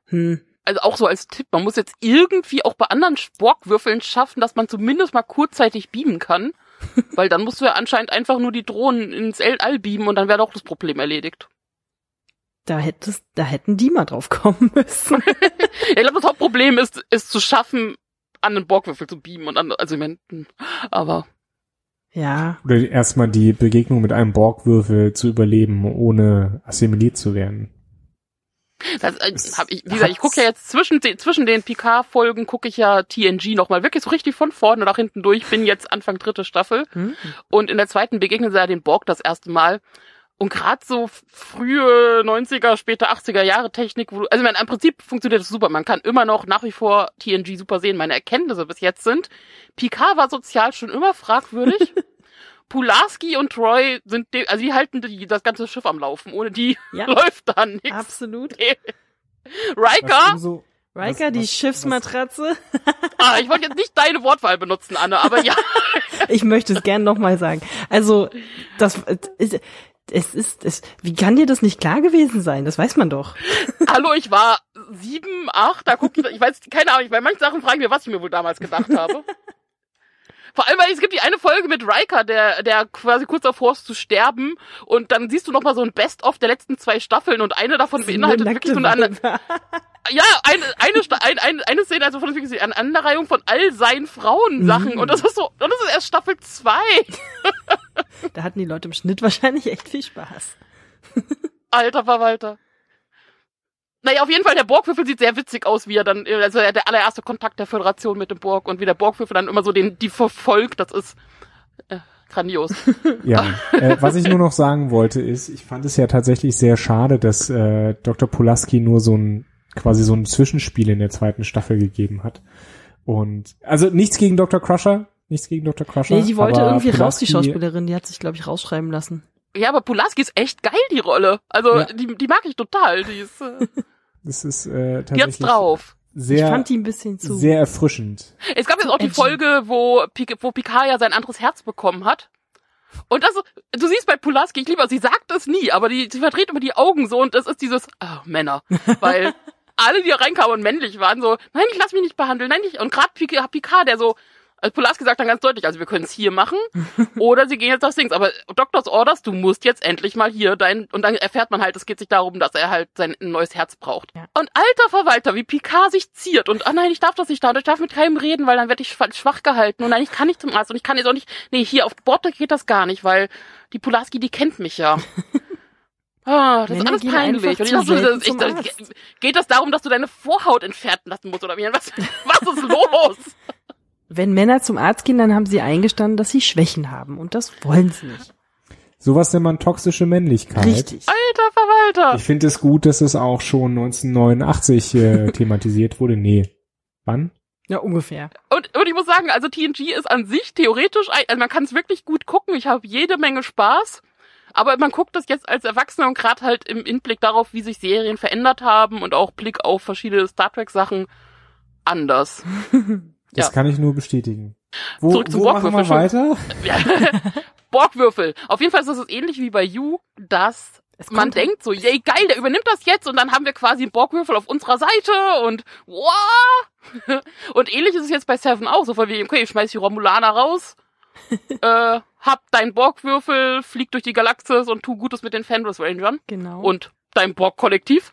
Speaker 3: Hm.
Speaker 1: also auch so als Tipp, man muss jetzt irgendwie auch bei anderen Sporkwürfeln schaffen, dass man zumindest mal kurzzeitig beamen kann. Weil dann musst du ja anscheinend einfach nur die Drohnen ins All beamen und dann wäre doch das Problem erledigt.
Speaker 3: Da hättest, da hätten die mal drauf kommen müssen.
Speaker 1: Ich glaube, das Hauptproblem ist, ist zu schaffen, an einen Borgwürfel zu beamen und an, also ich mein, hm, aber
Speaker 3: ja,
Speaker 2: Oder erstmal die Begegnung mit einem Borgwürfel zu überleben, ohne assimiliert zu werden.
Speaker 1: Das, äh, hab ich, wie gesagt, ich gucke ja jetzt zwischen den, zwischen den Picard-Folgen gucke ich ja TNG nochmal wirklich so richtig von vorne nach hinten durch. Bin jetzt Anfang dritte Staffel.
Speaker 3: Hm?
Speaker 1: Und in der zweiten begegnen sie ja den Borg das erste Mal. Und gerade so frühe 90er, späte 80er Jahre Technik, wo du, also ich meine, im Prinzip funktioniert das super. Man kann immer noch nach wie vor TNG super sehen. Meine Erkenntnisse bis jetzt sind, Picard war sozial schon immer fragwürdig. Pulaski und Troy sind, de also die halten die, das ganze Schiff am Laufen. Ohne die
Speaker 3: Ja.
Speaker 1: läuft da nichts.
Speaker 3: Absolut.
Speaker 1: Riker,
Speaker 2: umso-
Speaker 3: Riker,
Speaker 2: was-
Speaker 3: die
Speaker 2: was-
Speaker 3: Schiffsmatratze.
Speaker 1: ah, ich wollte jetzt nicht deine Wortwahl benutzen, Anne, aber ja.
Speaker 3: Ich möchte es gern nochmal sagen. Also, das ist, es ist, es, wie kann dir das nicht klar gewesen sein? Das weiß man doch.
Speaker 1: Hallo, ich war sieben, acht, da guck ich, ich weiß, keine Ahnung, bei manchen Sachen fragen wir, was ich mir wohl damals gedacht habe. Vor allem, weil es gibt die eine Folge mit Riker, der, der quasi kurz davor ist zu sterben und dann siehst du noch mal so ein Best-of der letzten zwei Staffeln und eine davon beinhaltet wirklich so eine, Ana- ja, eine, eine, Sta- ein, ein, eine Szene, also von wirklich eine Aneinanderreihung von all seinen Frauensachen
Speaker 3: Mhm.
Speaker 1: und das ist so, und das ist erst Staffel zwei.
Speaker 3: Da hatten die Leute im Schnitt wahrscheinlich echt viel Spaß.
Speaker 1: Alter Verwalter. Naja, auf jeden Fall, der Borgwürfel sieht sehr witzig aus, wie er dann, also der allererste Kontakt der Föderation mit dem Borg und wie der Borgwürfel dann immer so den, die verfolgt, das ist äh, grandios.
Speaker 2: Ja, äh, was ich nur noch sagen wollte ist, ich fand es ja tatsächlich sehr schade, dass äh, Dr. Pulaski nur so ein quasi so ein Zwischenspiel in der zweiten Staffel gegeben hat. Und also nichts gegen Dr. Crusher, nichts gegen Dr. Crusher.
Speaker 3: Nee, die wollte
Speaker 2: aber
Speaker 3: irgendwie raus, die
Speaker 2: Pulaski-
Speaker 3: Schauspielerin. Die hat sich, glaube ich, rausschreiben lassen.
Speaker 1: Ja, aber Pulaski ist echt geil, die Rolle. Also,
Speaker 2: Ja.
Speaker 1: die, die mag ich total. Die ist, äh,
Speaker 2: Das ist äh, tatsächlich
Speaker 1: drauf.
Speaker 3: Ich
Speaker 2: sehr
Speaker 3: fand die ein bisschen zu.
Speaker 2: sehr erfrischend.
Speaker 1: Es gab jetzt auch die. Folge, wo, wo Picard ja sein anderes Herz bekommen hat. Und das, du siehst bei Pulaski, ich liebe, sie sagt es nie, aber die, sie verdreht immer die Augen so und das ist dieses, ah, Männer. Weil alle, die da reinkamen und männlich waren, so, nein, ich lass mich nicht behandeln, nein, nicht. Und gerade Picard, der so, also Pulaski sagt dann ganz deutlich, also wir können es hier machen oder sie gehen jetzt aufs Dings. Aber Doctors Orders, du musst jetzt endlich mal hier dein, und dann erfährt man halt, es geht sich darum, dass er halt sein ein neues Herz braucht.
Speaker 3: Ja.
Speaker 1: Und alter Verwalter, wie Picard sich ziert und, ah nein, ich darf das nicht da und ich darf mit keinem reden, weil dann werde ich schwa- schwach gehalten und nein, ich kann nicht zum Arzt und ich kann jetzt auch nicht, nee, hier auf Bord geht das gar nicht, weil die Pulaski, die kennt mich ja. Ah, das
Speaker 3: Männer
Speaker 1: ist alles peinlich. Und ich dachte, ich, geht das darum, dass du deine Vorhaut entfernen lassen musst oder wie? Was, was ist los?
Speaker 3: Wenn Männer zum Arzt gehen, dann haben sie eingestanden, dass sie Schwächen haben. Und das wollen sie nicht.
Speaker 2: Sowas nennt man toxische Männlichkeit.
Speaker 3: Richtig.
Speaker 1: Alter Verwalter.
Speaker 2: Ich finde es gut, dass es auch schon 1989 äh, thematisiert wurde. Nee. Wann?
Speaker 3: Ja, ungefähr.
Speaker 1: Und, und ich muss sagen, also TNG ist an sich theoretisch, also man kann es wirklich gut gucken. Ich habe jede Menge Spaß. Aber man guckt das jetzt als Erwachsener und gerade halt im Hinblick darauf, wie sich Serien verändert haben und auch Blick auf verschiedene Star Trek Sachen anders.
Speaker 2: Das
Speaker 1: Ja.
Speaker 2: kann ich nur bestätigen. Wo,
Speaker 1: Zurück zum
Speaker 2: wo machen wir
Speaker 1: Borgwürfel.
Speaker 2: weiter?
Speaker 1: Borgwürfel. Auf jeden Fall ist das ähnlich wie bei You, dass
Speaker 3: Es
Speaker 1: man denkt so, yay, geil, der übernimmt das jetzt und dann haben wir quasi einen Borgwürfel auf unserer Seite und wow. Und ähnlich ist es jetzt bei Seven auch, so von wie, okay, ich schmeiß die Romulaner raus, äh, hab deinen Borgwürfel, flieg durch die Galaxis und tu Gutes mit den Fenris Rangern
Speaker 3: Genau.
Speaker 1: und dein Borg-Kollektiv.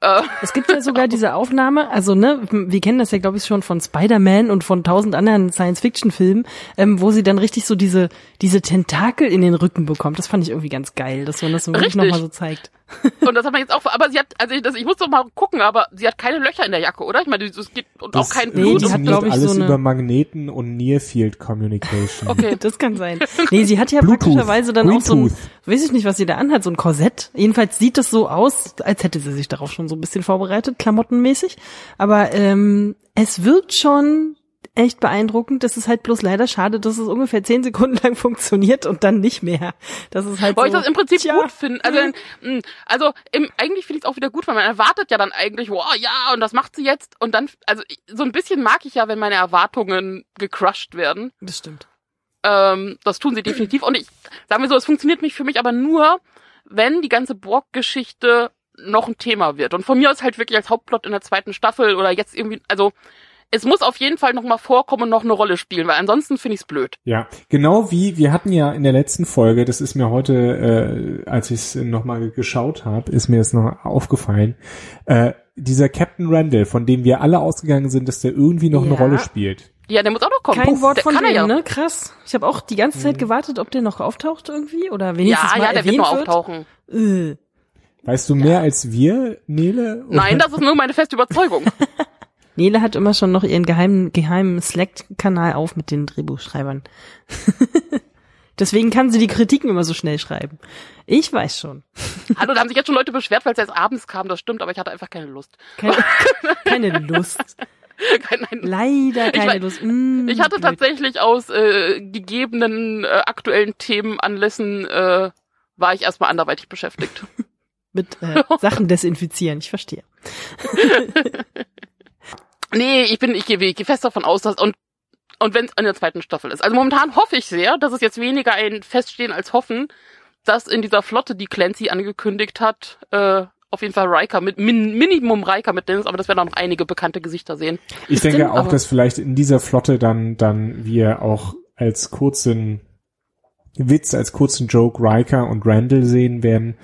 Speaker 1: Äh,
Speaker 3: Es gibt ja sogar diese Aufnahme, also ne, wir kennen das ja glaube ich schon von Spider-Man und von tausend anderen Science-Fiction-Filmen, ähm, wo sie dann richtig so diese diese Tentakel in den Rücken bekommt. Das fand ich irgendwie ganz geil, dass man das so wirklich nochmal so zeigt.
Speaker 1: Und das hat man jetzt auch, aber sie hat, also das, ich muss doch mal gucken, aber sie hat keine Löcher in der Jacke, oder? Ich meine, es gibt und auch kein
Speaker 3: nee,
Speaker 1: Blut.
Speaker 3: die hat,
Speaker 2: funktioniert
Speaker 3: glaub ich, so
Speaker 2: alles
Speaker 3: eine-
Speaker 2: über Magneten und Near Field Communication.
Speaker 1: Okay.
Speaker 3: Das kann sein. Nee, sie hat ja
Speaker 2: Bluetooth,
Speaker 3: praktischerweise dann auch so ein,
Speaker 2: Bluetooth.
Speaker 3: weiß ich nicht, was sie da anhat, so ein Korsett. Jedenfalls sieht es so aus, als hätte sie sich darauf schon so ein bisschen vorbereitet, klamottenmäßig. Aber ähm, es wirkt schon echt beeindruckend. Das ist halt bloß leider schade, dass es ungefähr zehn Sekunden lang funktioniert und dann nicht mehr. Das ist halt
Speaker 1: Weil
Speaker 3: so,
Speaker 1: ich das im Prinzip
Speaker 3: tja,
Speaker 1: gut finde. Also, mh, also im, eigentlich finde ich es auch wieder gut, weil man erwartet ja dann eigentlich, wow, ja, und das macht sie jetzt. Und dann, also so ein bisschen mag ich ja, wenn meine Erwartungen gecrushed werden.
Speaker 3: Das stimmt.
Speaker 1: Ähm, das tun sie definitiv. Und ich, sagen wir so, es funktioniert mich für mich aber nur, wenn die ganze Borg-Geschichte noch ein Thema wird. Und von mir aus halt wirklich als Hauptplot in der zweiten Staffel oder jetzt irgendwie, also es muss auf jeden Fall noch mal vorkommen und noch eine Rolle spielen, weil ansonsten finde ich es blöd.
Speaker 2: Ja, genau wie wir hatten ja in der letzten Folge, das ist mir heute, äh, als ich es nochmal geschaut habe, ist mir es noch aufgefallen, äh, dieser Captain Randall, von dem wir alle ausgegangen sind, dass der irgendwie noch eine
Speaker 3: Ja.
Speaker 2: Rolle spielt.
Speaker 1: Ja, der muss auch noch kommen.
Speaker 3: Kein
Speaker 1: Puh,
Speaker 3: Wort von dem,
Speaker 1: ja.
Speaker 3: ne? Krass. Ich habe auch die ganze Zeit gewartet, ob der noch auftaucht irgendwie oder wenigstens
Speaker 1: Ja,
Speaker 3: mal
Speaker 1: ja, der wird noch auftauchen.
Speaker 3: Äh.
Speaker 2: Weißt du mehr als wir, Nele?
Speaker 1: Nein, das ist nur meine feste Überzeugung.
Speaker 3: Nele hat immer schon noch ihren geheimen, geheimen Slack-Kanal auf mit den Drehbuchschreibern. Deswegen kann sie die Kritiken immer so schnell schreiben. Ich weiß schon.
Speaker 1: Hallo, da haben sich jetzt schon Leute beschwert, weil es erst abends kam, das stimmt, aber ich hatte einfach keine Lust.
Speaker 3: Keine, keine Lust.
Speaker 1: Kein, nein.
Speaker 3: Leider keine
Speaker 1: mein,
Speaker 3: Lust. Mm,
Speaker 1: Ich hatte
Speaker 3: blöd.
Speaker 1: tatsächlich aus äh, gegebenen äh, aktuellen Themenanlässen äh, war ich erstmal anderweitig beschäftigt.
Speaker 3: Mit äh, Sachen desinfizieren, ich verstehe.
Speaker 1: Nee, ich bin, ich gehe ich gehe fest davon aus, dass und und wenn es in der zweiten Staffel ist. Also momentan hoffe ich sehr, dass es jetzt weniger ein Feststehen als Hoffen, dass in dieser Flotte, die Clancy angekündigt hat, äh, auf jeden Fall Riker mit min, Minimum Riker mit Dennis, aber das werden auch noch einige bekannte Gesichter sehen.
Speaker 2: Ich
Speaker 3: Ist
Speaker 2: denke auch, dass vielleicht in dieser Flotte dann, dann wir auch als kurzen Witz, als kurzen Joke Riker und Randall sehen werden,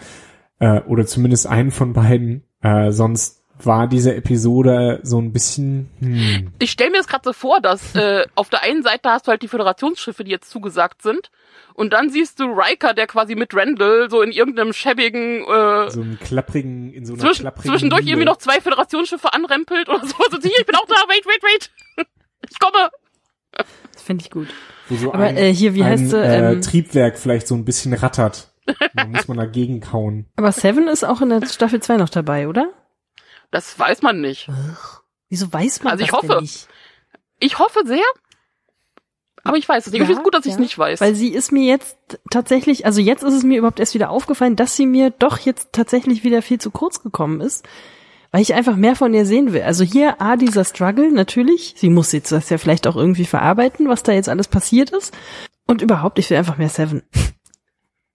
Speaker 2: äh, oder zumindest einen von beiden, äh, sonst war diese Episode so ein bisschen, hm,
Speaker 1: Ich stelle mir das gerade so vor, dass äh, auf der einen Seite hast du halt die Föderationsschiffe, die jetzt zugesagt sind, und dann siehst du Riker, der quasi mit Randall so in irgendeinem schäbigen äh,
Speaker 2: so einen klapprigen, in so einer
Speaker 1: Zwisch
Speaker 2: klapprigen
Speaker 1: zwischendurch
Speaker 2: Mühle.
Speaker 1: irgendwie noch zwei Föderationsschiffe anrempelt oder so. Also, hier, ich bin auch da, wait, wait, wait. Ich komme.
Speaker 3: Das finde ich gut.
Speaker 2: Wo so
Speaker 3: Aber,
Speaker 2: ein,
Speaker 3: äh, hier, wie
Speaker 2: ein,
Speaker 3: heißt sie,
Speaker 2: Äh,
Speaker 3: ähm,
Speaker 2: Triebwerk vielleicht so ein bisschen rattert. Da muss man dagegen kauen.
Speaker 3: Aber Seven ist auch in der Staffel 2 noch dabei, oder?
Speaker 1: Das weiß man nicht.
Speaker 3: Wieso weiß man
Speaker 1: Also ich
Speaker 3: das
Speaker 1: hoffe.
Speaker 3: denn nicht?
Speaker 1: Ich hoffe sehr. Aber ich weiß es nicht. ich
Speaker 3: Ja,
Speaker 1: finde es gut, dass ich es
Speaker 3: ja.
Speaker 1: nicht weiß.
Speaker 3: Weil sie ist mir jetzt tatsächlich, also jetzt ist es mir überhaupt erst wieder aufgefallen, dass sie mir doch jetzt tatsächlich wieder viel zu kurz gekommen ist, weil ich einfach mehr von ihr sehen will. Also hier, A, dieser Struggle, natürlich. Sie muss jetzt das ja vielleicht auch irgendwie verarbeiten, was da jetzt alles passiert ist. Und überhaupt, ich will einfach mehr Seven.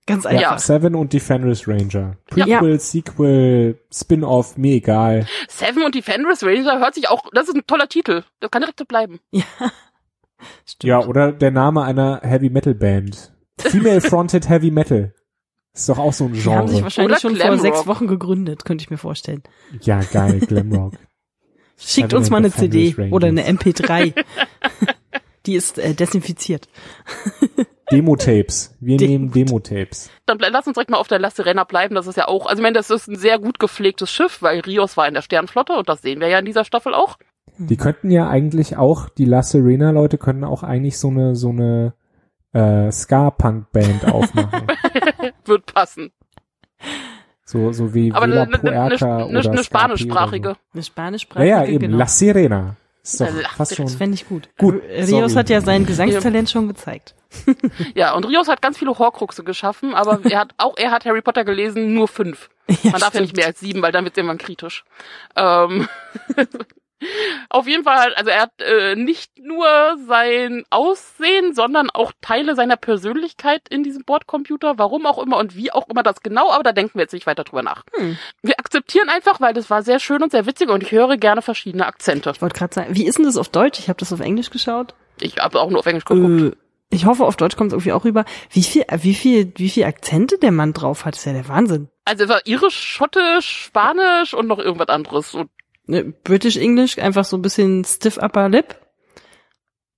Speaker 3: Ganz
Speaker 2: Ja,
Speaker 3: einfach.
Speaker 1: Ja.
Speaker 2: Seven und die Fenris Ranger.
Speaker 3: Ja.
Speaker 2: Prequel, Sequel, Spin-off, mir egal.
Speaker 1: Seven und die Fenris Ranger hört sich auch, das ist ein toller Titel. Das kann direkt so bleiben.
Speaker 3: Ja. Stimmt.
Speaker 2: Ja, oder der Name einer Heavy Metal Band. Female Fronted Heavy Metal. Ist doch auch so ein
Speaker 3: Die haben sich
Speaker 2: Genre.
Speaker 3: wahrscheinlich
Speaker 1: Oder
Speaker 3: schon vor
Speaker 1: Glamrock.
Speaker 3: sechs Wochen gegründet, könnte ich mir vorstellen.
Speaker 2: Ja, geil, Glamrock.
Speaker 3: Schickt
Speaker 2: Seven
Speaker 3: uns mal eine CD oder eine
Speaker 2: Rangers.
Speaker 3: MP3. Die ist äh, desinfiziert.
Speaker 2: Demo-Tapes. Wir
Speaker 3: Demo-
Speaker 2: nehmen Demo-Tapes.
Speaker 1: Dann lass uns direkt mal auf der La Serena bleiben. Das ist ja auch, also ich meine, das ist ein sehr gut gepflegtes Schiff, weil Rios war in der Sternflotte und das sehen wir ja in dieser Staffel auch.
Speaker 2: Die könnten ja eigentlich auch, die La Serena-Leute können auch eigentlich so eine, so eine äh, Ska-Punk-Band aufmachen.
Speaker 1: Wird passen.
Speaker 2: so, so wie
Speaker 1: Aber
Speaker 2: Vela
Speaker 1: eine, eine, eine,
Speaker 2: oder
Speaker 1: eine, eine spanischsprachige.
Speaker 3: Eine
Speaker 2: So.
Speaker 3: spanischsprachige,
Speaker 2: Ja, ja, eben,
Speaker 3: genau.
Speaker 2: La Serena. Ist doch
Speaker 1: La
Speaker 2: fast
Speaker 1: Serena.
Speaker 3: Das
Speaker 2: schon.
Speaker 3: fände ich gut.
Speaker 2: Gut,
Speaker 3: Rios
Speaker 2: sorry.
Speaker 3: hat ja sein Gesangstalent schon gezeigt.
Speaker 1: Ja, und Rios hat ganz viele Horcruxe geschaffen, aber er hat auch er hat Harry Potter gelesen, nur fünf.
Speaker 3: Ja,
Speaker 1: Man darf ja nicht mehr als sieben, weil dann wird es irgendwann kritisch. Ähm, auf jeden Fall, also er hat äh, nicht nur sein Aussehen, sondern auch Teile seiner Persönlichkeit in diesem Bordcomputer, warum auch immer und wie auch immer das genau, aber da denken wir jetzt nicht weiter drüber nach.
Speaker 3: Hm.
Speaker 1: Wir akzeptieren einfach, weil das war sehr schön und sehr witzig und ich höre gerne verschiedene Akzente.
Speaker 3: Ich wollte gerade sagen, wie ist denn das auf Deutsch? Ich habe das auf Englisch geschaut.
Speaker 1: Ich habe auch nur auf Englisch geguckt.
Speaker 3: Äh, ich hoffe, auf Deutsch kommt es irgendwie auch rüber. Wie viel, äh, wie viel, wie viel Akzente der Mann drauf hat, ist ja der Wahnsinn.
Speaker 1: Also es war irisch, schottisch, spanisch und noch irgendwas anderes. Und
Speaker 3: British English, einfach so ein bisschen stiff upper lip.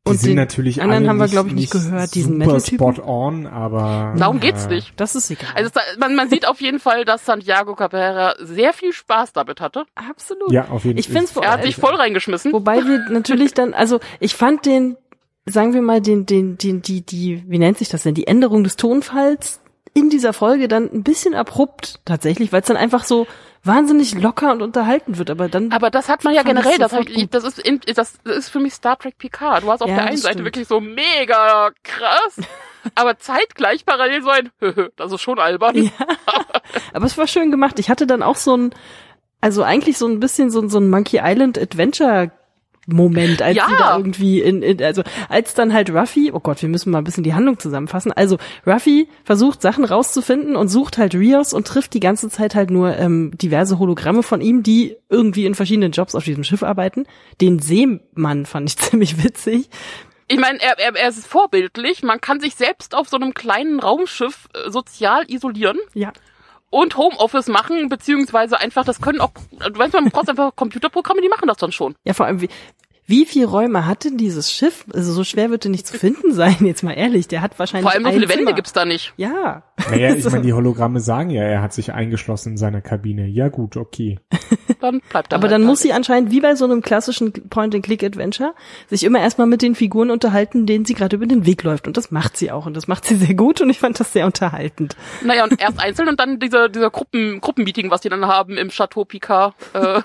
Speaker 2: Die
Speaker 3: Und
Speaker 2: sind
Speaker 3: den
Speaker 2: natürlich
Speaker 3: anderen
Speaker 2: alle
Speaker 3: haben wir,
Speaker 2: nicht,
Speaker 3: glaub ich, nicht gehört, diesen
Speaker 2: super
Speaker 3: Metal-Typen.
Speaker 2: spot on, aber
Speaker 1: darum geht's
Speaker 2: äh,
Speaker 1: nicht.
Speaker 3: Das ist egal.
Speaker 1: Also man, man sieht auf jeden Fall, dass Santiago Cabrera sehr viel Spaß damit hatte.
Speaker 3: Absolut.
Speaker 2: Ja, auf jeden
Speaker 3: Ich find's vor
Speaker 1: Er hat sich voll reingeschmissen.
Speaker 3: Wobei wir natürlich dann, also ich fand den, sagen wir mal, den, den, den, die, die, wie nennt sich das denn, die Änderung des Tonfalls in dieser Folge dann ein bisschen abrupt tatsächlich, weil es dann einfach so wahnsinnig locker und unterhalten wird, aber dann
Speaker 1: Aber das hat man ja generell, das,
Speaker 3: sofort
Speaker 1: ich, das, ist das ist für mich Star Trek Picard. Du hast auf
Speaker 3: Ja,
Speaker 1: der einen
Speaker 3: das
Speaker 1: Seite
Speaker 3: stimmt.
Speaker 1: wirklich so mega krass, aber zeitgleich parallel so ein, das ist schon albern.
Speaker 3: Ja. Aber es war schön gemacht. Ich hatte dann auch so ein, also eigentlich so ein bisschen so, ein- so ein Monkey Island Adventure Moment, als
Speaker 1: Ja.
Speaker 3: sie da irgendwie in, in, also als dann halt Ruffy, oh Gott, wir müssen mal ein bisschen die Handlung zusammenfassen. Also Ruffy versucht Sachen rauszufinden und sucht halt Rios und trifft die ganze Zeit halt nur ähm, diverse Hologramme von ihm, die irgendwie in verschiedenen Jobs auf diesem Schiff arbeiten. Den Seemann fand ich ziemlich witzig.
Speaker 1: Ich meine, er, er, er ist vorbildlich. Man kann sich selbst auf so einem kleinen Raumschiff äh, sozial isolieren
Speaker 3: Ja.
Speaker 1: und Homeoffice machen, beziehungsweise einfach, das können auch, du weißt, man braucht einfach Computerprogramme, die machen das dann schon.
Speaker 3: Ja, vor allem, wie, wie viel Räume hat denn dieses Schiff? Also so schwer wird er nicht zu finden sein, jetzt mal ehrlich. Der hat wahrscheinlich
Speaker 1: Vor allem so viele
Speaker 3: Zimmer.
Speaker 1: Wände gibt's da nicht.
Speaker 3: Ja.
Speaker 2: Naja, ich meine, die Hologramme sagen ja, er hat sich eingeschlossen in seiner Kabine. Ja gut, okay.
Speaker 1: Dann bleibt er
Speaker 3: Aber
Speaker 1: halt
Speaker 3: dann
Speaker 1: da.
Speaker 3: muss sie anscheinend, wie bei so einem klassischen Point-and-Click-Adventure, sich immer erstmal mit den Figuren unterhalten, denen sie gerade über den Weg läuft. Und das macht sie auch. Und das macht sie sehr gut und ich fand das sehr unterhaltend.
Speaker 1: Naja, und erst einzeln und dann dieser, dieser Gruppen, Gruppenmeeting, was die dann haben im Chateau Picard. Äh,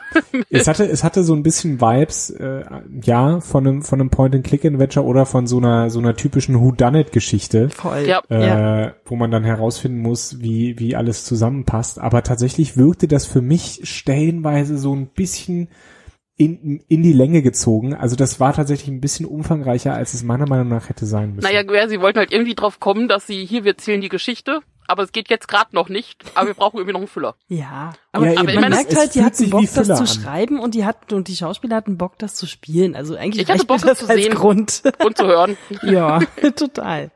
Speaker 2: Es hatte, es hatte so ein bisschen Vibes, äh, ja, von einem, von einem Point-and-Click-Adventure oder von so einer, so einer typischen Whodunit-Geschichte.
Speaker 3: Voll.
Speaker 1: Ja.
Speaker 2: Äh,
Speaker 3: Ja.
Speaker 2: wo man dann herausfinden muss, wie, wie alles zusammenpasst. Aber tatsächlich wirkte das für mich stellenweise so ein bisschen in, in die Länge gezogen. Also das war tatsächlich ein bisschen umfangreicher, als es meiner Meinung nach hätte sein müssen.
Speaker 1: naja, ja, sie wollten halt irgendwie drauf kommen, dass sie hier, wir erzählen die Geschichte, aber es geht jetzt gerade noch nicht, aber wir brauchen irgendwie noch einen Füller.
Speaker 3: Ja, aber,
Speaker 2: Ja,
Speaker 3: aber man merkt halt, die hatten Bock, das zu schreiben und die hatten und die Schauspieler hatten Bock, das zu spielen. Also eigentlich
Speaker 1: Ich hatte Bock, das
Speaker 3: das
Speaker 1: zu
Speaker 3: als
Speaker 1: sehen.
Speaker 3: Grund.
Speaker 1: Und zu hören.
Speaker 3: ja, total.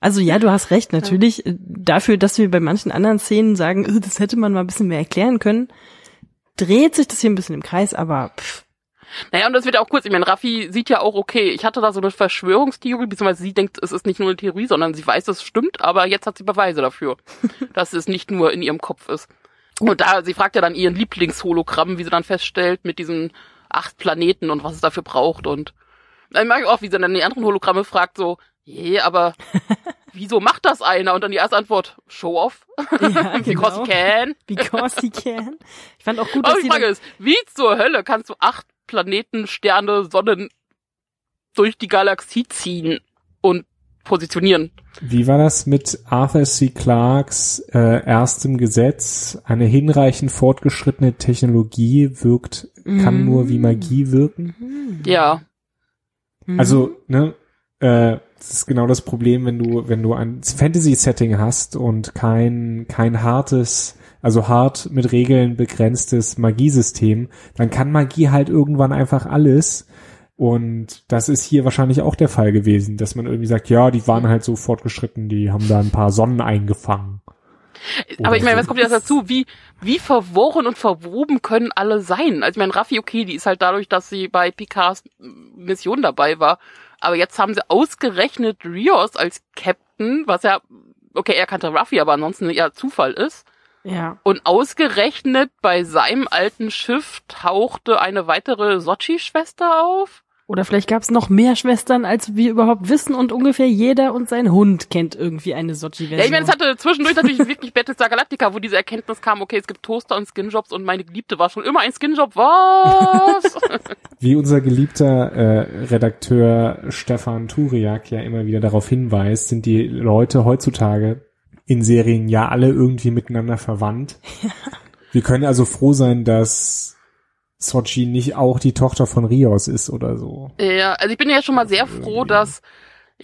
Speaker 3: Also ja, du hast recht. Natürlich äh, dafür, dass wir bei manchen anderen Szenen sagen, äh, das hätte man mal ein bisschen mehr erklären können, dreht sich das hier ein bisschen im Kreis. Aber pff,
Speaker 1: Naja, und das wird ja auch kurz. Ich meine, Raffi sieht ja auch, okay, ich hatte da so eine Verschwörungstheorie, beziehungsweise sie denkt, es ist nicht nur eine Theorie, sondern sie weiß, es stimmt, aber jetzt hat sie Beweise dafür, dass es nicht nur in ihrem Kopf ist. Und da, sie fragt ja dann ihren Lieblingshologramm, wie sie dann feststellt, mit diesen acht Planeten und was es dafür braucht und dann mag ich auch, wie sie dann die anderen Hologramme fragt, so, je, aber wieso macht das einer? Und dann die erste Antwort, Show off,
Speaker 3: ja,
Speaker 1: because
Speaker 3: genau.
Speaker 1: he can.
Speaker 3: Because he can. Ich fand auch gut,
Speaker 1: Aber
Speaker 3: dass
Speaker 1: die
Speaker 3: sie
Speaker 1: Frage ist, wie zur Hölle kannst du acht Planeten, Sterne, Sonnen durch die Galaxie ziehen und positionieren?
Speaker 2: Wie war das mit Arthur C. Clarks äh, erstem Gesetz? Eine hinreichend fortgeschrittene Technologie wirkt, kann
Speaker 3: Mm.
Speaker 2: nur wie Magie wirken.
Speaker 1: Ja.
Speaker 3: Mhm.
Speaker 2: Also, ne, äh, das ist genau das Problem, wenn du, wenn du ein Fantasy-Setting hast und kein, kein hartes, also hart mit Regeln begrenztes Magiesystem, dann kann Magie halt irgendwann einfach alles. Und das ist hier wahrscheinlich auch der Fall gewesen, dass man irgendwie sagt, ja, die waren halt so fortgeschritten, die haben da ein paar Sonnen eingefangen.
Speaker 1: Aber ich meine, was kommt jetzt dazu? Wie, wie verworren und verwoben können alle sein? Also ich meine, Raffi, okay, die ist halt dadurch, dass sie bei Picards Mission dabei war. Aber jetzt haben sie ausgerechnet Rios als Captain, was ja, okay, er kannte Raffi, aber ansonsten eher Zufall ist.
Speaker 3: Ja.
Speaker 1: Und ausgerechnet bei seinem alten Schiff tauchte eine weitere Sochi-Schwester auf.
Speaker 3: Oder vielleicht gab es noch mehr Schwestern, als wir überhaupt wissen und ungefähr jeder und sein Hund kennt irgendwie eine Sochi-Version.
Speaker 1: Ja, ich meine, es hatte zwischendurch natürlich wirklich Battlestar Galactica, wo diese Erkenntnis kam, okay, es gibt Toaster und Skinjobs und meine Geliebte war schon immer ein Skinjob. Was?
Speaker 2: Wie unser geliebter äh, Redakteur Stefan Turiak ja immer wieder darauf hinweist, sind die Leute heutzutage in Serien ja alle irgendwie miteinander verwandt. Wir können also froh sein, dass Sochi nicht auch die Tochter von Rios ist oder so.
Speaker 1: ja, also ich bin ja schon mal sehr froh, dass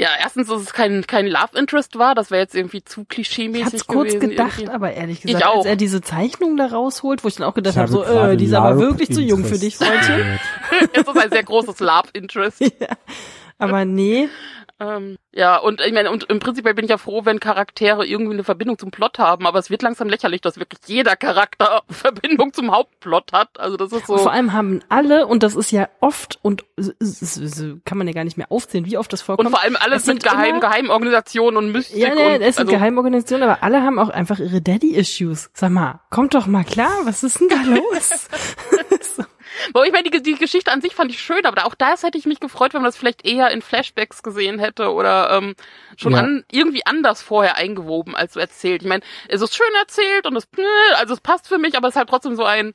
Speaker 1: ja, erstens, dass es kein, kein Love Interest war, das wäre jetzt irgendwie zu
Speaker 3: ich
Speaker 1: klischee-mäßig
Speaker 3: hab's kurz
Speaker 1: gewesen.
Speaker 3: gedacht,
Speaker 1: irgendwie.
Speaker 3: aber ehrlich
Speaker 1: Ich
Speaker 3: gesagt, als er diese Zeichnung da rausholt, wo ich dann auch gedacht
Speaker 2: Ich
Speaker 3: habe, so,
Speaker 2: habe gerade
Speaker 3: äh, die ist aber wirklich zu jung für dich, Freundchen.
Speaker 1: es ist ein sehr großes Love Interest.
Speaker 3: ja. Aber nee,
Speaker 1: Ähm, ja, und ich meine, und im Prinzip bin ich ja froh, wenn Charaktere irgendwie eine Verbindung zum Plot haben, aber es wird langsam lächerlich, dass wirklich jeder Charakter Verbindung zum Hauptplot hat. Also das ist so.
Speaker 3: Und vor allem haben alle, und das ist ja oft, und kann man ja gar nicht mehr aufzählen, wie oft das vorkommt.
Speaker 1: und vor allem alles
Speaker 3: sind immer-
Speaker 1: Geheimorganisationen und Mystik
Speaker 3: Ja, nee,
Speaker 1: und
Speaker 3: es sind
Speaker 1: also,
Speaker 3: Geheimorganisationen, aber alle haben auch einfach ihre Daddy-Issues. Sag mal, kommt doch mal klar, was ist denn da los?
Speaker 1: Wo ich meine, die, die Geschichte an sich fand ich schön, aber auch das hätte ich mich gefreut, wenn man das vielleicht eher in Flashbacks gesehen hätte oder ähm, schon
Speaker 2: Ja.
Speaker 1: an, irgendwie anders vorher eingewoben als so erzählt. Ich meine, es ist schön erzählt und es, also es passt für mich, aber es ist halt trotzdem so ein,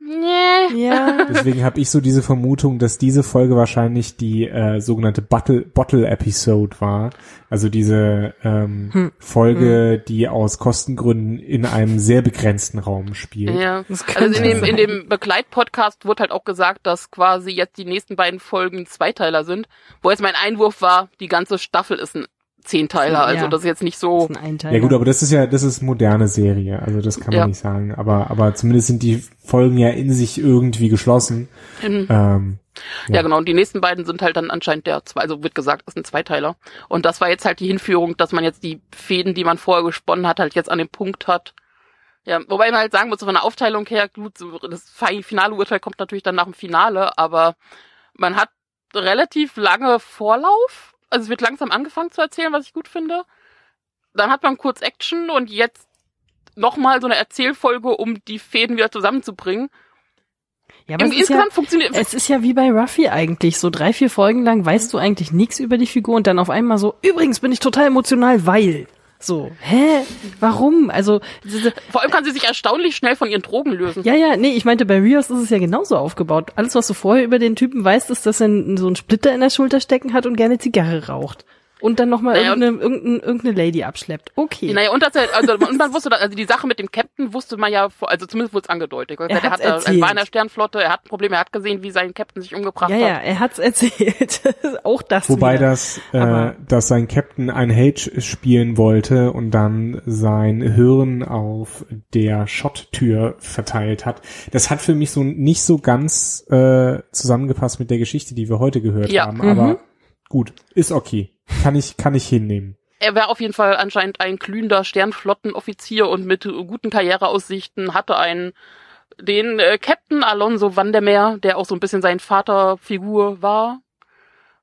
Speaker 1: nee.
Speaker 3: ja.
Speaker 2: Deswegen habe ich so diese Vermutung, dass diese Folge wahrscheinlich die äh, sogenannte Bottle, Bottle Episode war. Also diese ähm,
Speaker 3: Hm.
Speaker 2: Folge, die aus Kostengründen in einem sehr begrenzten Raum spielt.
Speaker 1: Ja.
Speaker 3: Das
Speaker 1: Also in dem, in
Speaker 3: sein.
Speaker 1: dem Begleitpodcast wurde halt auch gesagt, dass quasi jetzt die nächsten beiden Folgen Zweiteiler sind. Wo jetzt mein Einwurf war, die ganze Staffel ist ein Zehnteiler. Also
Speaker 3: Ja.
Speaker 1: das ist jetzt nicht
Speaker 3: Das
Speaker 1: so.
Speaker 3: ist ein Einteiler.
Speaker 2: Ja gut, aber das ist ja, das ist moderne Serie, also das kann man
Speaker 1: Ja.
Speaker 2: nicht sagen. Aber, aber zumindest sind die Folgen ja in sich irgendwie geschlossen.
Speaker 1: Mhm.
Speaker 2: Ähm,
Speaker 1: Ja, genau. Und die nächsten beiden sind halt dann anscheinend der zwei, also wird gesagt, ist ein Zweiteiler. Und das war jetzt halt die Hinführung, dass man jetzt die Fäden, die man vorher gesponnen hat, halt jetzt an dem Punkt hat. Ja, wobei man halt sagen muss, so von der Aufteilung her, gut, das fi- finale Urteil kommt natürlich dann nach dem Finale, aber man hat relativ lange Vorlauf. Also es wird langsam angefangen zu erzählen, was ich gut finde. Dann hat man kurz Action und jetzt nochmal so eine Erzählfolge, um die Fäden wieder zusammenzubringen.
Speaker 3: Ja, aber
Speaker 1: Im,
Speaker 3: es ist, ja,
Speaker 1: insgesamt funktioniert
Speaker 3: es ist ja wie bei Ruffy eigentlich. So drei, vier Folgen lang weißt du eigentlich nichts über die Figur und dann auf einmal so, übrigens bin ich total emotional, weil. So, hä? Warum? Also,
Speaker 1: Vor allem kann sie sich erstaunlich schnell von ihren Drogen lösen.
Speaker 3: ja, ja, nee, ich meinte, bei Rios ist es ja genauso aufgebaut. Alles, was du vorher über den Typen weißt, ist, dass er so einen Splitter in der Schulter stecken hat und gerne Zigarre raucht. Und dann nochmal
Speaker 1: Naja,
Speaker 3: irgendeine, irgendeine, irgendeine Lady abschleppt. Okay.
Speaker 1: Naja, und, das, also, und man wusste, also die Sache mit dem Captain wusste man ja, vor- also zumindest wurde es angedeutet. Er,
Speaker 3: Er
Speaker 1: hatte, er war in der Sternflotte, er hat ein Problem, er hat gesehen, wie sein Captain sich umgebracht
Speaker 3: ja,
Speaker 1: hat.
Speaker 3: ja, er hat's erzählt. Auch das
Speaker 2: Wobei
Speaker 3: wieder.
Speaker 2: das, äh,
Speaker 3: Aber-
Speaker 2: dass sein Captain ein Hage spielen wollte und dann sein Hirn auf der Schotttür verteilt hat, das hat für mich so nicht so ganz äh, zusammengepasst mit der Geschichte, die wir heute gehört
Speaker 1: Ja.
Speaker 2: haben.
Speaker 3: Mhm.
Speaker 2: Gut, ist okay. Kann ich, kann ich hinnehmen.
Speaker 1: Er wäre auf jeden Fall anscheinend ein glühender Sternflottenoffizier und mit guten Karriereaussichten, hatte einen den äh, Captain Alonso Vandermeer, der auch so ein bisschen sein Vaterfigur war.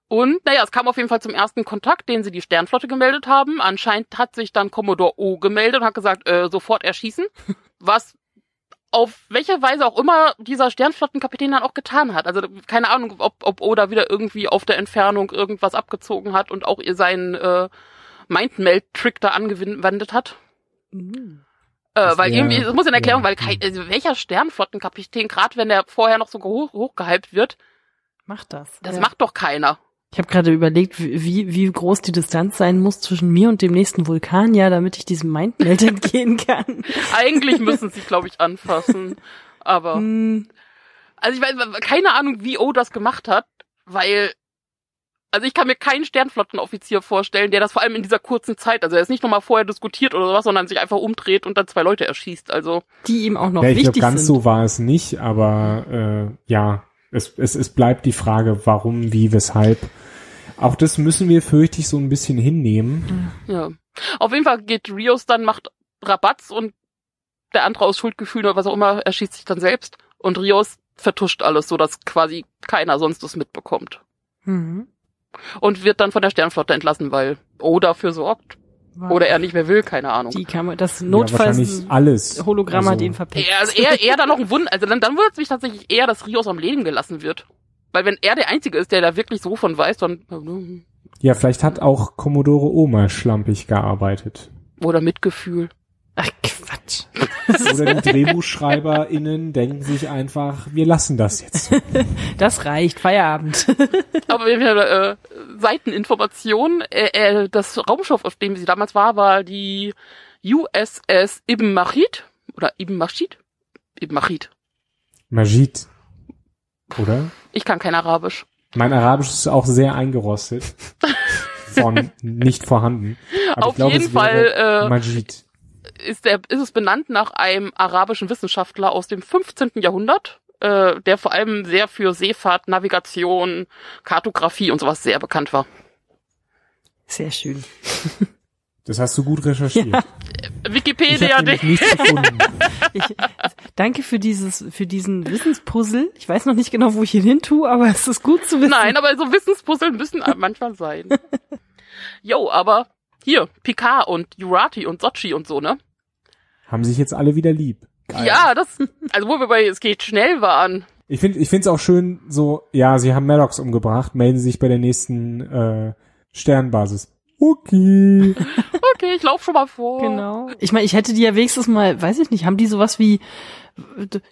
Speaker 1: Und naja, es kam auf jeden Fall zum ersten Kontakt, den sie die Sternflotte gemeldet haben. Anscheinend hat sich dann Commodore O gemeldet und hat gesagt, äh, sofort erschießen. Was auf welche Weise auch immer dieser Sternflottenkapitän dann auch getan hat. Also keine Ahnung, ob, ob Oda wieder irgendwie auf der Entfernung irgendwas abgezogen hat und auch ihr seinen äh, Mindmeld-Trick da angewendet hat.
Speaker 3: Mhm.
Speaker 1: Äh, weil
Speaker 2: wär-
Speaker 1: irgendwie, das muss eine Erklärung,
Speaker 2: ja.
Speaker 1: weil kein, also welcher Sternflottenkapitän, gerade wenn der vorher noch so hoch, hochgehypt wird,
Speaker 3: Macht das.
Speaker 1: das
Speaker 3: ja.
Speaker 1: macht doch keiner.
Speaker 3: Ich habe gerade überlegt, wie, wie groß die Distanz sein muss zwischen mir und dem nächsten Vulkan, ja, damit ich diesem Mindmeld entgehen kann.
Speaker 1: Eigentlich müssen sie, glaube ich, anfassen. Aber,
Speaker 3: Hm,
Speaker 1: also ich weiß, keine Ahnung, wie O das gemacht hat, weil, also ich kann mir keinen Sternflottenoffizier vorstellen, der das vor allem in dieser kurzen Zeit, also er ist nicht nochmal vorher diskutiert oder sowas, sondern sich einfach umdreht und dann zwei Leute erschießt. Also,
Speaker 3: die ihm auch noch
Speaker 2: ja, ich
Speaker 3: wichtig
Speaker 2: ganz
Speaker 3: sind.
Speaker 2: so war es nicht, aber äh, ja, es, es, es bleibt die Frage, warum, wie, weshalb. Auch das müssen wir, fürchte ich, so ein bisschen hinnehmen.
Speaker 1: ja. Auf jeden Fall geht Rios dann, macht Rabatz und der andere aus Schuldgefühlen oder was auch immer erschießt sich dann selbst und Rios vertuscht alles, so dass quasi keiner sonst es mitbekommt.
Speaker 3: Mhm.
Speaker 1: Und wird dann von der Sternflotte entlassen, weil O dafür sorgt. Oder er nicht mehr will, keine Ahnung.
Speaker 3: die Kamera, das
Speaker 2: ja, wahrscheinlich
Speaker 3: Notfalls
Speaker 2: alles.
Speaker 3: Hologramm hat
Speaker 2: Also-
Speaker 3: ihn verpetzt.
Speaker 1: Er, also eher, eher dann noch ein Wunder, also dann, dann wundert es mich tatsächlich eher, dass Rios am Leben gelassen wird. Weil wenn er der Einzige ist, der da wirklich so von weiß, dann,
Speaker 2: Ja, vielleicht hat auch Commodore Oma schlampig gearbeitet.
Speaker 1: oder Mitgefühl.
Speaker 3: Ach Quatsch.
Speaker 2: Oder die DrehbuchschreiberInnen denken sich einfach, wir lassen das jetzt.
Speaker 3: Das reicht. Feierabend.
Speaker 1: Aber wir haben äh, Seiteninformation. Äh, äh, das Raumschiff, auf dem sie damals war, war die USS Ibn Machid. Oder Ibn Machid? Ibn Machid.
Speaker 2: Majid. Oder?
Speaker 1: Ich kann kein Arabisch.
Speaker 2: Mein Arabisch ist auch sehr eingerostet. Von nicht vorhanden. Aber
Speaker 1: Auf
Speaker 2: ich glaube,
Speaker 1: jeden
Speaker 2: es wäre
Speaker 1: Fall, äh,
Speaker 2: Majid.
Speaker 1: Ist, der, ist es benannt nach einem arabischen Wissenschaftler aus dem 15. Jahrhundert, äh, der vor allem sehr für Seefahrt, Navigation, Kartografie und sowas sehr bekannt war.
Speaker 3: Sehr schön.
Speaker 2: Das hast du gut recherchiert. Ich
Speaker 1: Wikipedia,
Speaker 2: habe nämlich nichts gefunden.
Speaker 3: Ich, danke für dieses, für diesen Wissenspuzzle. Ich weiß noch nicht genau, wo ich ihn hin tue, aber es ist gut zu wissen.
Speaker 1: Nein, aber so Wissenspuzzle müssen manchmal sein. Jo, aber hier, Picard und Jurati und Sochi und so, ne?
Speaker 2: Haben sich jetzt alle wieder lieb. Geil.
Speaker 1: Ja, das, also wo wir bei Es geht schnell waren.
Speaker 2: Ich finde ich finde es auch schön, so, ja, sie haben Maddox umgebracht, melden sich bei der nächsten äh, Sternbasis. Okay.
Speaker 1: Okay, ich lauf schon mal vor.
Speaker 3: Genau. Ich meine, ich hätte die ja wenigstens mal, weiß ich nicht, haben die sowas wie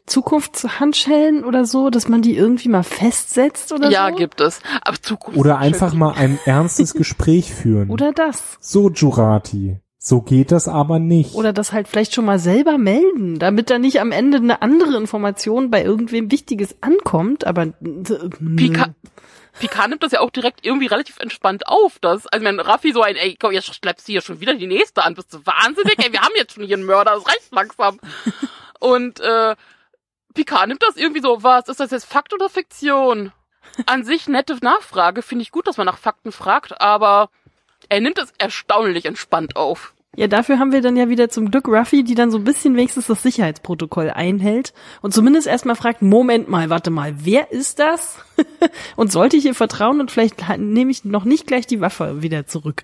Speaker 3: Zukunftshandschellen oder so, dass man die irgendwie mal festsetzt oder
Speaker 1: Ja,
Speaker 3: so?
Speaker 1: gibt es. Aber Zukunft.
Speaker 2: Oder einfach mal ein ernstes Gespräch führen.
Speaker 3: Oder das.
Speaker 2: so, Jurati. So geht das aber nicht.
Speaker 3: Oder das halt vielleicht schon mal selber melden, damit da nicht am Ende eine andere Information bei irgendwem Wichtiges ankommt, aber
Speaker 1: Pika Picard nimmt das ja auch direkt irgendwie relativ entspannt auf, dass, also wenn Raffi so ein, ey, komm, jetzt schleppst du hier schon wieder die nächste an, bist du wahnsinnig, ey, wir haben jetzt schon hier einen Mörder, das reicht langsam. Und, äh, Picard nimmt das irgendwie so, was, ist das jetzt Fakt oder Fiktion? An sich nette Nachfrage, finde ich gut, dass man nach Fakten fragt, aber er nimmt es erstaunlich entspannt auf.
Speaker 3: Ja, dafür haben wir dann ja wieder zum Glück Ruffy, die dann so ein bisschen wenigstens das Sicherheitsprotokoll einhält und zumindest erstmal fragt, Moment mal, warte mal, wer ist das? und sollte ich ihr vertrauen und vielleicht nehme ich noch nicht gleich die Waffe wieder zurück.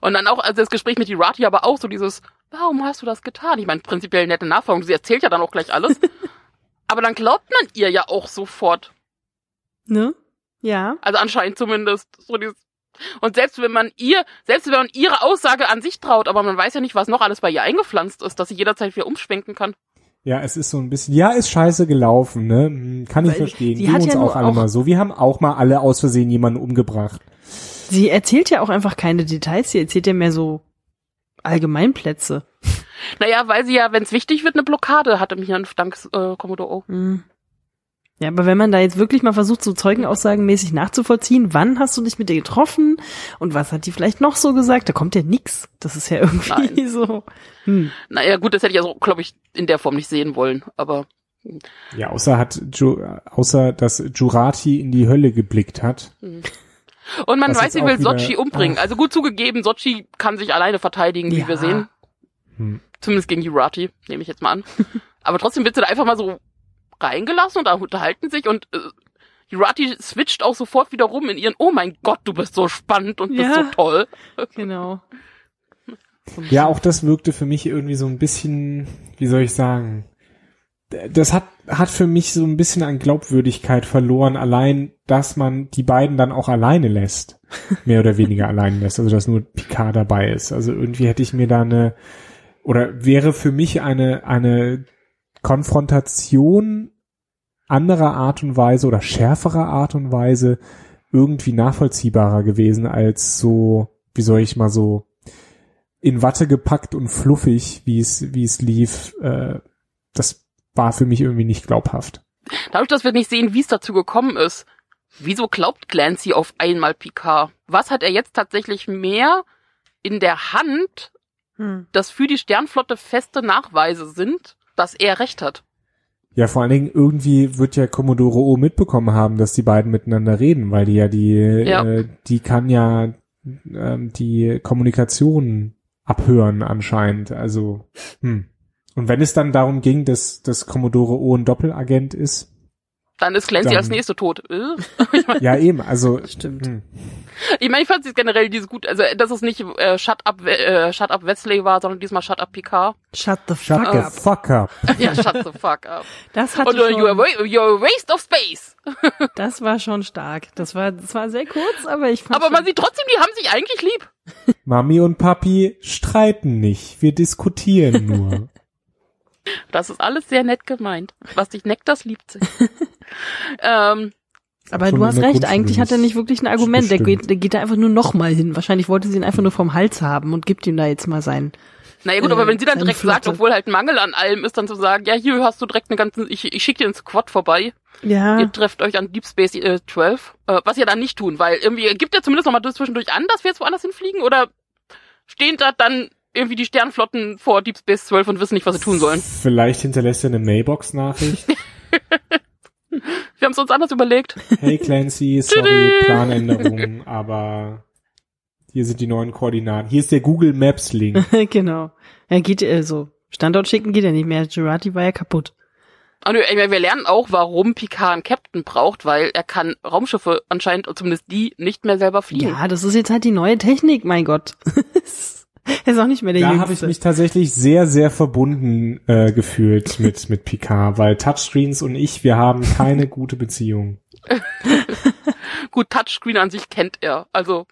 Speaker 1: Und dann auch, also das Gespräch mit Irati aber auch so dieses, warum hast du das getan? Ich meine, prinzipiell nette Nachfrage, sie erzählt ja dann auch gleich alles. aber dann glaubt man ihr ja auch sofort.
Speaker 3: Ne? Ja.
Speaker 1: Also anscheinend zumindest. So dieses, und selbst wenn man ihr, selbst wenn man ihre Aussage an sich traut, aber man weiß ja nicht, was noch alles bei ihr eingepflanzt ist, dass sie jederzeit wieder umschwenken kann.
Speaker 2: Ja, es ist so ein bisschen, ja, ist scheiße gelaufen, ne? Hm, kann ich Weil verstehen. Die
Speaker 3: hat uns
Speaker 2: ja auch alle auch mal so. Wir haben auch mal alle aus Versehen jemanden umgebracht.
Speaker 3: Sie erzählt ja auch einfach keine Details, sie erzählt ja mehr so Allgemeinplätze.
Speaker 1: Naja, weil sie ja, wenn es wichtig wird, eine Blockade hatte mich dank äh, Commodore O.
Speaker 3: Mhm. Ja, aber wenn man da jetzt wirklich mal versucht, so Zeugenaussagenmäßig nachzuvollziehen, wann hast du dich mit ihr getroffen und was hat die vielleicht noch so gesagt, da kommt ja nix. Das ist ja irgendwie Nein. so.
Speaker 1: Hm. Naja, gut, das hätte ich also, glaube ich, in der Form nicht sehen wollen, aber.
Speaker 2: Ja, außer hat, außer dass Jurati in die Hölle geblickt hat.
Speaker 1: Hm. Und man weiß, sie will Sochi umbringen. Ach. Also gut zugegeben, Sochi kann sich alleine verteidigen, wie ja. wir sehen. Hm. Zumindest gegen Jurati, nehme ich jetzt mal an. aber trotzdem wird sie da einfach mal so reingelassen und da unterhalten sich und äh, Hirati switcht auch sofort wieder rum in ihren, oh mein Gott, du bist so spannend und ja, bist so toll.
Speaker 3: Genau.
Speaker 2: Ja, auch das wirkte für mich irgendwie so ein bisschen, wie soll ich sagen, das hat, hat für mich so ein bisschen an Glaubwürdigkeit verloren, allein, dass man die beiden dann auch alleine lässt. Mehr oder weniger alleine lässt, also dass nur Picard dabei ist. Also irgendwie hätte ich mir da eine, oder wäre für mich eine, eine Konfrontation anderer Art und Weise oder schärferer Art und Weise irgendwie nachvollziehbarer gewesen als so, wie soll ich mal so, in Watte gepackt und fluffig, wie es, wie es lief. Äh, das war für mich irgendwie nicht glaubhaft.
Speaker 1: Dadurch, dass wir nicht sehen, wie es dazu gekommen ist, wieso glaubt Clancy auf einmal Picard? Was hat er jetzt tatsächlich mehr in der Hand, hm. dass für die Sternflotte feste Nachweise sind, dass er recht hat.
Speaker 2: Ja, vor allen Dingen irgendwie wird ja Commodore O mitbekommen haben, dass die beiden miteinander reden, weil die ja die, ja. Äh, die kann ja ähm, die Kommunikation abhören anscheinend. Also, hm. Und wenn es dann darum ging, dass, dass Commodore O ein Doppelagent ist,
Speaker 1: dann ist Clancy dann, als nächste tot. Äh?
Speaker 2: ja, eben, also.
Speaker 3: Stimmt. Hm.
Speaker 1: Ich meine, ich fand es generell dieses gut, also dass es nicht äh, Shut Up äh, Shut Up Wesley war, sondern diesmal Shut Up Picard.
Speaker 3: Shut the fuck
Speaker 2: shut up. The fuck up.
Speaker 1: ja, shut the fuck up.
Speaker 3: Das hat
Speaker 1: Und uh, you're, a, you're a waste of space.
Speaker 3: das war schon stark. Das war das war sehr kurz, aber ich fand
Speaker 1: Aber man sieht trotzdem, die haben sich eigentlich lieb.
Speaker 2: Mami und Papi streiten nicht, wir diskutieren nur.
Speaker 1: Das ist alles sehr nett gemeint. Was dich neckt, das liebt sich. ähm,
Speaker 3: aber du hast recht, eigentlich hat er nicht wirklich ein Argument. Der geht, der geht da einfach nur nochmal hin. Wahrscheinlich wollte sie ihn einfach nur vom Hals haben und gibt ihm da jetzt mal sein.
Speaker 1: Naja gut, äh, aber wenn sie dann direkt Flotte. sagt, obwohl halt ein Mangel an allem ist, dann zu sagen, ja, hier hast du direkt eine ganze, ich, ich schicke dir einen Squad vorbei.
Speaker 3: Ja.
Speaker 1: Ihr trefft euch an Deep Space äh, 12. Äh, was ihr dann nicht tun, weil irgendwie gibt er zumindest nochmal zwischendurch an, dass wir jetzt woanders hinfliegen oder stehen da dann irgendwie die Sternflotten vor Deep Space 12 und wissen nicht, was sie tun sollen.
Speaker 2: Vielleicht hinterlässt er eine Mailbox-Nachricht.
Speaker 1: Wir haben es uns anders überlegt.
Speaker 2: Hey Clancy, sorry, Planänderung, aber hier sind die neuen Koordinaten. Hier ist der Google Maps Link.
Speaker 3: genau. Er geht äh, so. Standort schicken geht ja nicht mehr. Girardi war ja kaputt.
Speaker 1: Und wir lernen auch, warum Picard einen Captain braucht, weil er kann Raumschiffe anscheinend, zumindest die, nicht mehr selber fliegen.
Speaker 3: Ja, das ist jetzt halt die neue Technik, mein Gott. Er ist auch nicht mehr der
Speaker 2: da
Speaker 3: Jüngste.
Speaker 2: Da habe ich mich tatsächlich sehr, sehr verbunden äh, gefühlt mit, mit Picard, weil Touchscreens und ich, wir haben keine gute Beziehung.
Speaker 1: Gut, Touchscreen an sich kennt er, also.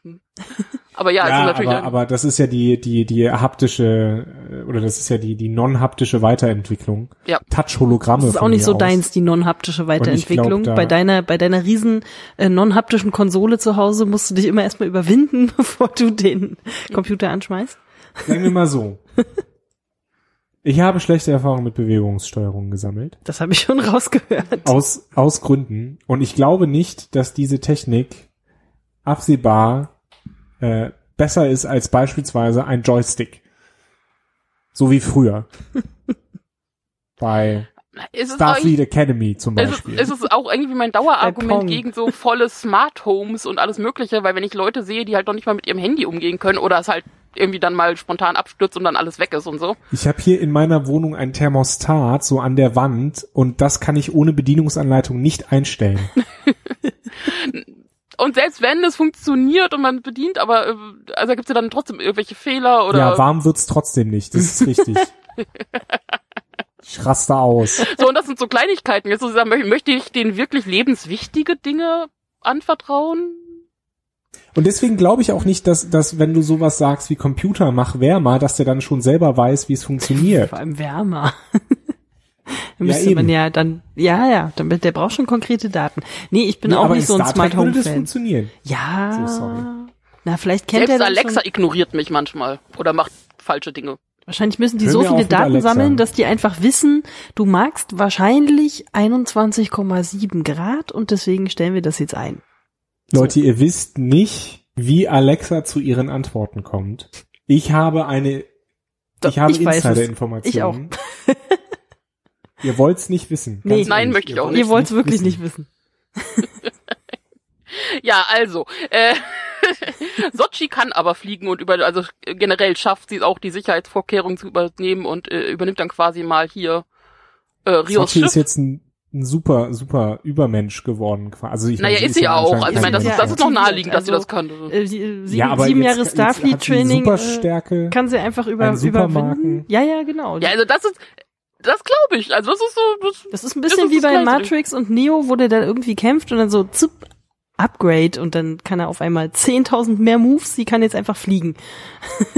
Speaker 1: Aber ja,
Speaker 2: ja
Speaker 1: also natürlich.
Speaker 2: Aber, aber das ist ja die, die, die haptische, äh, oder das ist ja die, die non-haptische Weiterentwicklung.
Speaker 1: Ja.
Speaker 2: Touch-Hologramme. Das
Speaker 3: ist auch nicht so aus. deins, die non-haptische Weiterentwicklung. Glaub, bei deiner, bei deiner riesen äh, non-haptischen Konsole zu Hause musst du dich immer erstmal überwinden, bevor du den Computer anschmeißt.
Speaker 2: Sagen wir mal so. Ich habe schlechte Erfahrungen mit Bewegungssteuerung gesammelt.
Speaker 3: Das habe ich schon rausgehört.
Speaker 2: Aus, aus Gründen. Und ich glaube nicht, dass diese Technik absehbar äh, besser ist als beispielsweise ein Joystick. So wie früher. Bei Starfleet Academy zum Beispiel.
Speaker 1: Ist es, ist es auch irgendwie mein Dauerargument gegen so volle Smart Homes und alles Mögliche, weil wenn ich Leute sehe, die halt noch nicht mal mit ihrem Handy umgehen können oder es halt irgendwie dann mal spontan abstürzt und dann alles weg ist und so.
Speaker 2: Ich habe hier in meiner Wohnung ein Thermostat so an der Wand und das kann ich ohne Bedienungsanleitung nicht einstellen.
Speaker 1: Und selbst wenn es funktioniert und man bedient, aber äh, also gibt's ja dann trotzdem irgendwelche Fehler oder
Speaker 2: Ja, warm wird's trotzdem nicht, das ist richtig. ich raste aus.
Speaker 1: so und das sind so Kleinigkeiten. Jetzt so sagen, mö- möchte ich denen wirklich lebenswichtige Dinge anvertrauen?
Speaker 2: Und deswegen glaube ich auch nicht, dass, dass wenn du sowas sagst wie Computer mach wärmer, dass der dann schon selber weiß, wie es funktioniert.
Speaker 3: Vor allem wärmer. Da
Speaker 2: Ja,
Speaker 3: müsste man
Speaker 2: eben.
Speaker 3: ja dann, ja, ja, damit, der braucht schon konkrete Daten. Nee, ich bin
Speaker 2: Nee,
Speaker 3: auch nicht so ein
Speaker 2: Star
Speaker 3: Smart Home
Speaker 2: das
Speaker 3: Fan.
Speaker 2: funktionieren.
Speaker 3: Ja.
Speaker 2: So, sorry.
Speaker 3: Na, vielleicht kennt
Speaker 1: Selbst
Speaker 3: er dann
Speaker 1: Alexa
Speaker 3: schon,
Speaker 1: ignoriert mich manchmal oder macht falsche Dinge.
Speaker 3: Wahrscheinlich müssen die
Speaker 2: Hören
Speaker 3: so viele Daten
Speaker 2: Alexa.
Speaker 3: sammeln, dass die einfach wissen, du magst wahrscheinlich 21,7 Grad und deswegen stellen wir das jetzt ein.
Speaker 2: Leute, ihr wisst nicht, wie Alexa zu ihren Antworten kommt. Ich habe eine,
Speaker 3: Doch,
Speaker 2: ich habe
Speaker 3: ich weiß es.
Speaker 2: Insider-Informationen. Ihr wollt's nicht wissen.
Speaker 3: Nee.
Speaker 1: Nein,
Speaker 2: ehrlich.
Speaker 1: möchte ich auch
Speaker 2: wollt's
Speaker 3: Ihr wollt's wirklich
Speaker 2: wissen.
Speaker 3: nicht wissen.
Speaker 1: Ja, also, äh, Sochi kann aber fliegen und über, also generell schafft sie es auch, die Sicherheitsvorkehrungen zu übernehmen und äh, übernimmt dann quasi mal hier äh, Rios
Speaker 2: Sochi ist
Speaker 1: Schiff.
Speaker 2: jetzt ein, ein super, super Übermensch geworden. Also ich
Speaker 1: Naja,
Speaker 2: meine,
Speaker 1: ist sie ja auch. Also ich meine, das
Speaker 2: kein
Speaker 1: ist,
Speaker 3: Ja,
Speaker 1: das ist noch naheliegend, dass sie
Speaker 3: Also,
Speaker 1: das kann.
Speaker 3: Äh, sieben,
Speaker 2: ja, aber
Speaker 3: sieben
Speaker 2: jetzt,
Speaker 3: Jahre
Speaker 2: sie
Speaker 3: Starfleet-Training äh,
Speaker 2: Superstärke.
Speaker 3: kann sie einfach über, überwinden. Ja, ja, genau.
Speaker 1: Ja, also das ist, das glaube ich. Also das ist so, das,
Speaker 3: Das ist ein bisschen
Speaker 1: ist
Speaker 3: wie bei. Matrix und Neo, wo der dann irgendwie kämpft und dann so zup, Upgrade und dann kann er auf einmal 10.000 mehr Moves, sie kann jetzt einfach fliegen.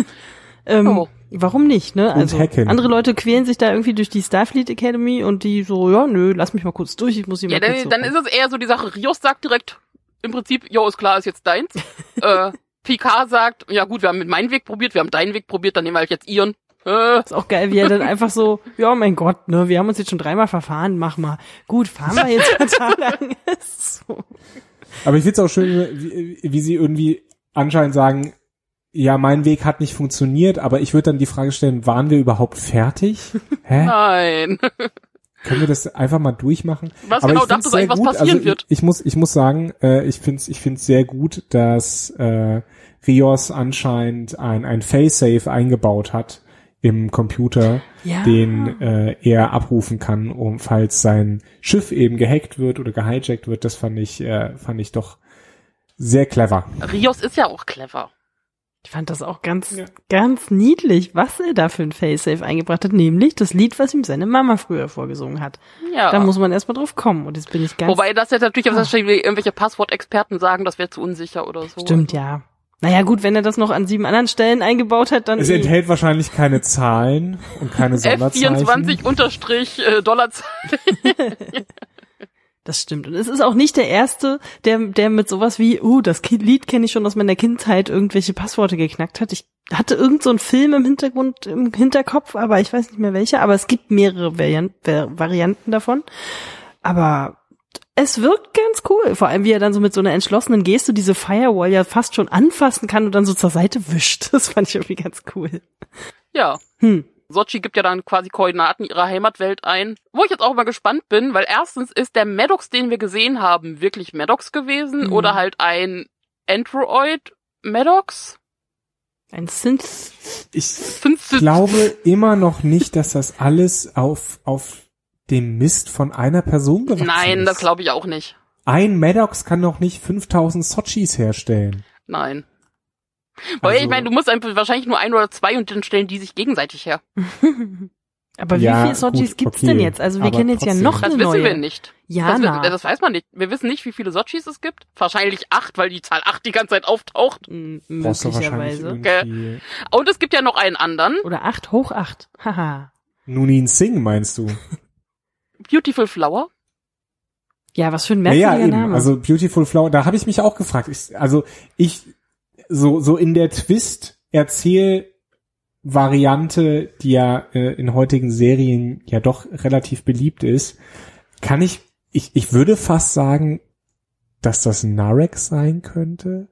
Speaker 3: ähm,
Speaker 1: Oh.
Speaker 3: Warum nicht, ne? Also andere Leute quälen sich da irgendwie durch die Starfleet Academy und die so, ja, nö, lass mich mal kurz durch, ich muss hier
Speaker 1: ja,
Speaker 3: mal kurz
Speaker 1: dann, dann
Speaker 3: so
Speaker 1: ist es eher so die Sache, Rios sagt direkt, im Prinzip, jo, ist klar, ist jetzt deins. äh, Picard sagt, ja gut, wir haben mit meinen Weg probiert, wir haben deinen Weg probiert, dann nehmen wir halt jetzt ihren. Äh,
Speaker 3: Ist auch geil, wie er dann einfach so, ja, mein Gott, ne, wir haben uns jetzt schon dreimal verfahren, mach mal. Gut, fahren wir jetzt ein paar Tage lang. so.
Speaker 2: Aber ich find's auch schön, wie, wie sie irgendwie anscheinend sagen, ja, mein Weg hat nicht funktioniert, aber ich würde dann die Frage stellen, waren wir überhaupt fertig? Hä?
Speaker 1: nein.
Speaker 2: Können wir das einfach mal durchmachen?
Speaker 1: Was
Speaker 2: Aber
Speaker 1: genau dachtest du eigentlich, was passieren
Speaker 2: also
Speaker 1: wird?
Speaker 2: Ich, ich muss, ich muss sagen, äh, ich find's, ich find's sehr gut, dass äh, Rios anscheinend ein, ein Fail-Safe eingebaut hat im Computer,
Speaker 3: Ja.
Speaker 2: den äh, er abrufen kann, um falls sein Schiff eben gehackt wird oder gehijackt wird. Das fand ich, äh, fand ich doch sehr clever.
Speaker 1: Rios ist ja auch clever.
Speaker 3: Ich fand das auch ganz,
Speaker 2: Ja.
Speaker 3: ganz niedlich, was er da für ein Facesafe eingebracht hat, nämlich das Lied, was ihm seine Mama früher vorgesungen hat.
Speaker 1: Ja.
Speaker 3: Da muss man erstmal drauf kommen und jetzt bin ich ganz.
Speaker 1: Wobei das jetzt natürlich, was wahrscheinlich irgendwelche Passwortexperten sagen, das wäre zu unsicher oder so.
Speaker 3: Stimmt, ja. Naja, gut, wenn er das noch an sieben anderen Stellen eingebaut hat, dann.
Speaker 2: Es enthält wahrscheinlich keine Zahlen und keine Sonderzeichen.
Speaker 1: F24 unterstrich äh, Dollarzeichen.
Speaker 3: Das stimmt. Und es ist auch nicht der erste, der, der mit sowas wie, uh, das Lied kenne ich schon aus meiner Kindheit, irgendwelche Passworte geknackt hat. Ich hatte irgend so einen Film im Hintergrund, im Hinterkopf, aber ich weiß nicht mehr welcher, aber es gibt mehrere Variant, Var- Varianten davon. Aber es wirkt ganz cool. Vor allem, wie er dann so mit so einer entschlossenen Geste diese Firewall ja fast schon anfassen kann und dann so zur Seite wischt. Das fand ich irgendwie ganz cool.
Speaker 1: Ja.
Speaker 3: Hm.
Speaker 1: Sochi gibt ja dann quasi Koordinaten ihrer Heimatwelt ein. Wo ich jetzt auch mal gespannt bin, weil erstens ist der Maddox, den wir gesehen haben, wirklich Maddox gewesen
Speaker 3: Mhm.
Speaker 1: oder halt ein Android Maddox?
Speaker 2: Ich
Speaker 3: Ein Synth.
Speaker 1: Fünf-
Speaker 2: glaube immer noch nicht, dass das alles auf, auf dem Mist von einer Person gewachsen
Speaker 1: Nein,
Speaker 2: ist.
Speaker 1: das glaube ich auch nicht.
Speaker 2: Ein Maddox kann doch nicht 5000 Sochis herstellen.
Speaker 1: Nein. Weil
Speaker 2: Also-
Speaker 1: ich meine, du musst einfach wahrscheinlich nur ein oder zwei und dann stellen die sich gegenseitig her.
Speaker 3: Aber
Speaker 2: Ja,
Speaker 3: wie viele Sochis
Speaker 2: gut,
Speaker 3: gibt's
Speaker 2: okay.
Speaker 3: denn jetzt? Also wir
Speaker 2: Aber
Speaker 3: kennen jetzt ja
Speaker 2: trotzdem.
Speaker 3: noch
Speaker 1: Das
Speaker 3: eine
Speaker 1: wissen
Speaker 3: neue.
Speaker 1: wir nicht. Das,
Speaker 3: Jana.
Speaker 1: wissen, das weiß man nicht. Wir wissen nicht, wie viele Sochis es gibt. Wahrscheinlich acht, weil die Zahl acht die ganze Zeit auftaucht.
Speaker 3: M-
Speaker 2: wahrscheinlich
Speaker 3: Möglicherweise.
Speaker 2: irgendwie
Speaker 1: Und es gibt ja noch einen anderen.
Speaker 3: Oder acht hoch acht. Haha.
Speaker 2: Nunin Singh, meinst du?
Speaker 1: Beautiful Flower.
Speaker 3: Ja, was für ein
Speaker 2: Ja,
Speaker 3: merkwürdiger
Speaker 2: ja, eben.
Speaker 3: Name.
Speaker 2: Also Beautiful Flower, da habe ich mich auch gefragt. Ich, also ich so so in der Twist erzähl Variante, die ja äh, in heutigen Serien ja doch relativ beliebt ist, kann ich ich ich würde fast sagen, dass das Narek sein könnte.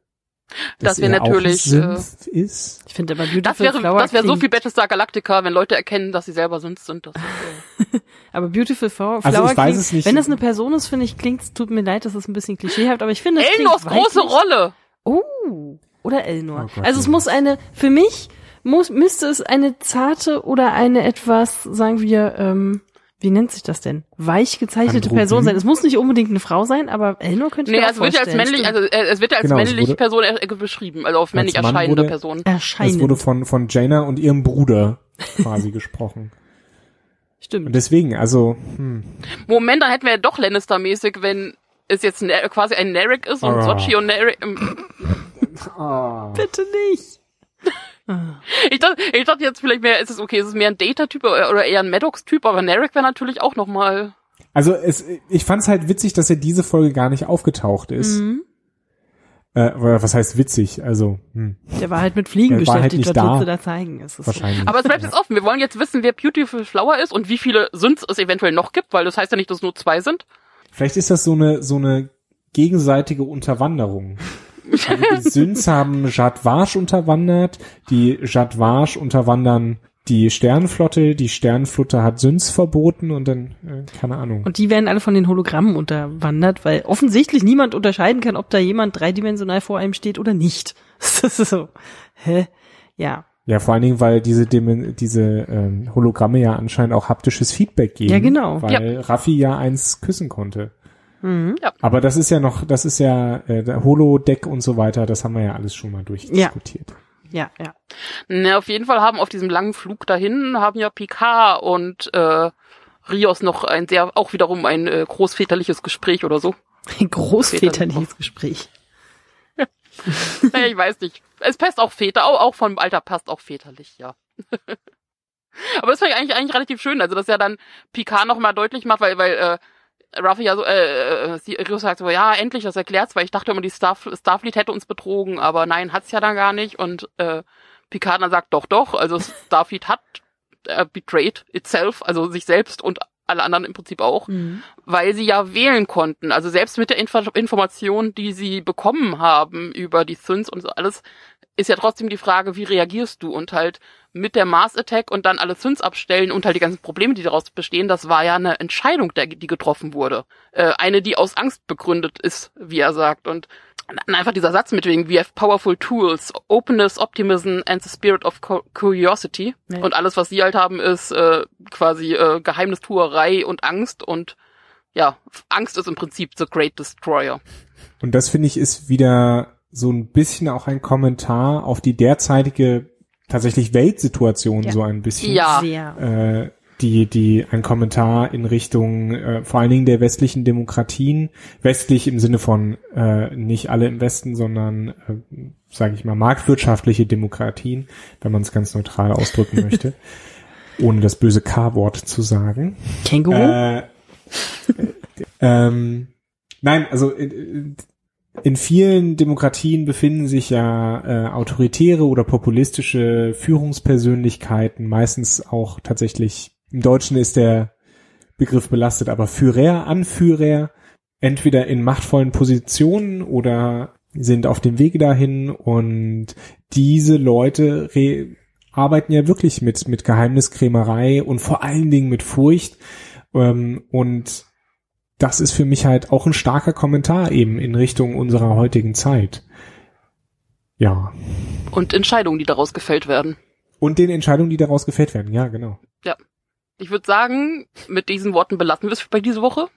Speaker 1: Das
Speaker 2: Dass
Speaker 1: wäre
Speaker 2: er auch
Speaker 1: natürlich,
Speaker 2: Synth ist.
Speaker 3: ich finde aber Beautiful
Speaker 1: Das wäre,
Speaker 3: Flower
Speaker 1: das wäre so viel Battlestar Galactica, wenn Leute erkennen, dass sie selber sind. sind das ist, äh,
Speaker 3: Aber Beautiful Flower,
Speaker 2: Also
Speaker 3: Flower klingt,
Speaker 2: es nicht.
Speaker 3: wenn das eine Person ist, finde ich, klingt, tut mir leid, das ist ein bisschen klischeehaft, aber ich finde, es klingt
Speaker 1: große. Rolle.
Speaker 3: Oh. Oder Elnor.
Speaker 2: Oh
Speaker 3: also es muss eine, für mich muss, müsste es eine zarte oder eine etwas, sagen wir, ähm, wie nennt sich das denn? Weich gezeichnete
Speaker 2: Androgyn?
Speaker 3: Person sein. Es muss nicht unbedingt eine Frau sein, aber Elnor könnte ich
Speaker 1: Nee,
Speaker 3: mir auch
Speaker 1: es wird ja als männlich, also äh, es wird ja als
Speaker 2: Genau,
Speaker 1: männliche
Speaker 2: wurde-
Speaker 1: Person äh, beschrieben, also auf männlich
Speaker 2: Mann
Speaker 1: erscheinende
Speaker 2: wurde-
Speaker 1: Person.
Speaker 3: erscheinend.
Speaker 2: Es wurde von, von Jaina und ihrem Bruder quasi gesprochen.
Speaker 3: Stimmt.
Speaker 2: Und deswegen, also, hm,
Speaker 1: Moment, dann hätten wir ja doch Lannister-mäßig, wenn es jetzt ne quasi ein Narek ist und
Speaker 2: Ah.
Speaker 1: Sochi und Narek. Ähm,
Speaker 3: Bitte nicht.
Speaker 1: ich, dachte, ich dachte jetzt vielleicht mehr, ist es okay, ist es mehr ein Data-Typ oder eher ein Maddox-Typ, aber Narek wäre natürlich auch nochmal.
Speaker 2: Also es, ich fand's halt witzig, dass er diese Folge gar nicht aufgetaucht ist.
Speaker 3: Mhm.
Speaker 2: Äh, was heißt witzig? Also hm,
Speaker 3: Der war halt mit Fliegen
Speaker 2: Der war halt
Speaker 3: beschäftigt,
Speaker 2: nicht
Speaker 3: was willst du da zeigen? Es ist
Speaker 2: wahrscheinlich.
Speaker 1: Aber es bleibt jetzt offen. Wir wollen jetzt wissen, wer Beautiful Flower ist und wie viele Synths es eventuell noch gibt, weil das heißt ja nicht, dass es nur zwei sind.
Speaker 2: Vielleicht ist das so eine so eine gegenseitige Unterwanderung. Also die Synths haben Jadwasch unterwandert, die Jadwasch unterwandern die Sternenflotte, die Sternenflotte hat Synths verboten und dann, äh, keine Ahnung.
Speaker 3: Und die werden alle von den Hologrammen unterwandert, weil offensichtlich niemand unterscheiden kann, ob da jemand dreidimensional vor einem steht oder nicht. Das ist so. Hä? Ja.
Speaker 2: Ja, vor allen Dingen, weil diese Dimen diese ähm, Hologramme ja anscheinend auch haptisches Feedback geben.
Speaker 3: Ja, genau.
Speaker 2: Weil Raffi ja eins küssen konnte.
Speaker 3: Mhm.
Speaker 2: Aber das ist ja noch, das ist ja äh, der Holodeck und so weiter, das haben wir ja alles schon mal durchdiskutiert.
Speaker 3: Ja, ja.
Speaker 1: Ne, auf jeden Fall haben auf diesem langen Flug dahin haben ja Picard und äh, Rios noch ein sehr, auch wiederum ein äh, großväterliches Gespräch oder so.
Speaker 3: Ein großväterliches Gespräch.
Speaker 1: naja, ich weiß nicht. Es passt auch Väter, auch, auch vom Alter passt auch väterlich, ja. Aber das fand ich eigentlich, eigentlich relativ schön, also dass er dann Picard noch mal deutlich macht, weil, weil äh, Ruffy ja so, äh, äh, Rios sagt so, ja, endlich, das erklärt's, weil ich dachte immer, die Starf Starfleet hätte uns betrogen, aber nein, hat's ja dann gar nicht. Und äh, Picard dann sagt, doch, doch, also Starfleet hat äh, betrayed itself, also sich selbst und alle anderen im Prinzip auch
Speaker 3: Mhm.
Speaker 1: weil sie ja wählen konnten. Also selbst mit der Info Information, die sie bekommen haben über die Synths und so alles, ist ja trotzdem die Frage, wie reagierst du? Und halt mit der Mars Attack und dann alle Synths abstellen und halt die ganzen Probleme, die daraus bestehen, das war ja eine Entscheidung, der, die getroffen wurde. Äh, eine, die aus Angst begründet ist, wie er sagt. Und dann einfach dieser Satz mit wegen, we have powerful tools, openness, optimism and the spirit of cu- curiosity.
Speaker 3: Ja.
Speaker 1: Und alles, was sie halt haben, ist äh, quasi äh, Geheimnistuerei und Angst und ja, Angst ist im Prinzip the great destroyer.
Speaker 2: Und das finde ich ist wieder so ein bisschen auch ein Kommentar auf die derzeitige tatsächlich Weltsituation
Speaker 3: Ja.
Speaker 2: so ein bisschen.
Speaker 1: Ja.
Speaker 2: Äh, die, die, ein Kommentar in Richtung äh, vor allen Dingen der westlichen Demokratien, westlich im Sinne von äh, nicht alle im Westen, sondern, äh, sage ich mal, marktwirtschaftliche Demokratien, wenn man es ganz neutral ausdrücken möchte, ohne das böse K-Wort zu sagen.
Speaker 3: Känguru?
Speaker 2: Äh, ähm, nein, also in, vielen Demokratien befinden sich ja äh, autoritäre oder populistische Führungspersönlichkeiten, meistens auch tatsächlich, im Deutschen ist der Begriff belastet, aber Führer, Anführer, entweder in machtvollen Positionen oder sind auf dem Wege dahin. Und diese Leute arbeiten ja wirklich mit, mit Geheimniskrämerei und vor allen Dingen mit Furcht. Ähm, und das ist für mich halt auch ein starker Kommentar eben in Richtung unserer heutigen Zeit. Ja.
Speaker 1: Und Entscheidungen, die daraus gefällt werden.
Speaker 2: Und den Entscheidungen, die daraus gefällt werden. Ja, genau.
Speaker 1: Ich würde sagen, mit diesen Worten belassen wir es bei diese Woche.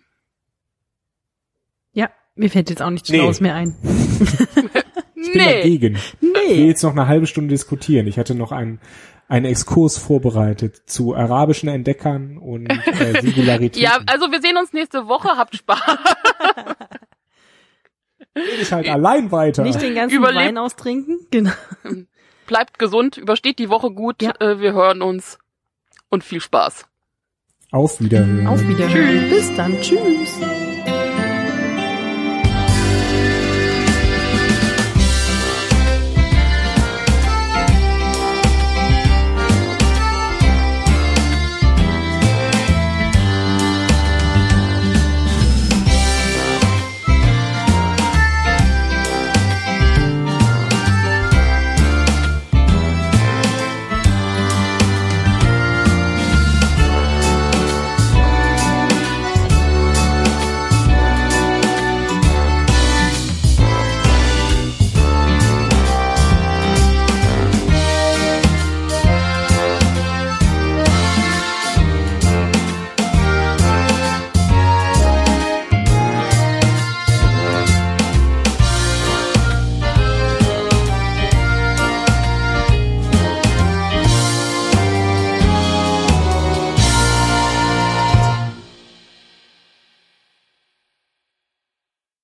Speaker 3: ja, mir fällt jetzt auch nichts
Speaker 2: Nee.
Speaker 3: Schlaues mehr ein.
Speaker 2: Ich bin dagegen. Ich will
Speaker 3: Nee.
Speaker 2: jetzt noch eine halbe Stunde diskutieren. Ich hatte noch einen, einen Exkurs vorbereitet zu arabischen Entdeckern und äh, Singularitäten.
Speaker 1: Ja, also wir sehen uns nächste Woche. Habt Spaß.
Speaker 2: Rede ich halt allein weiter.
Speaker 3: Nicht den ganzen
Speaker 1: Überlebt-
Speaker 3: Wein austrinken. Genau.
Speaker 1: Bleibt gesund, übersteht die Woche gut.
Speaker 3: Ja.
Speaker 1: Äh, wir hören uns und viel Spaß.
Speaker 2: Auf Wiedersehen.
Speaker 3: Auf Wiedersehen. Bis dann. Tschüss.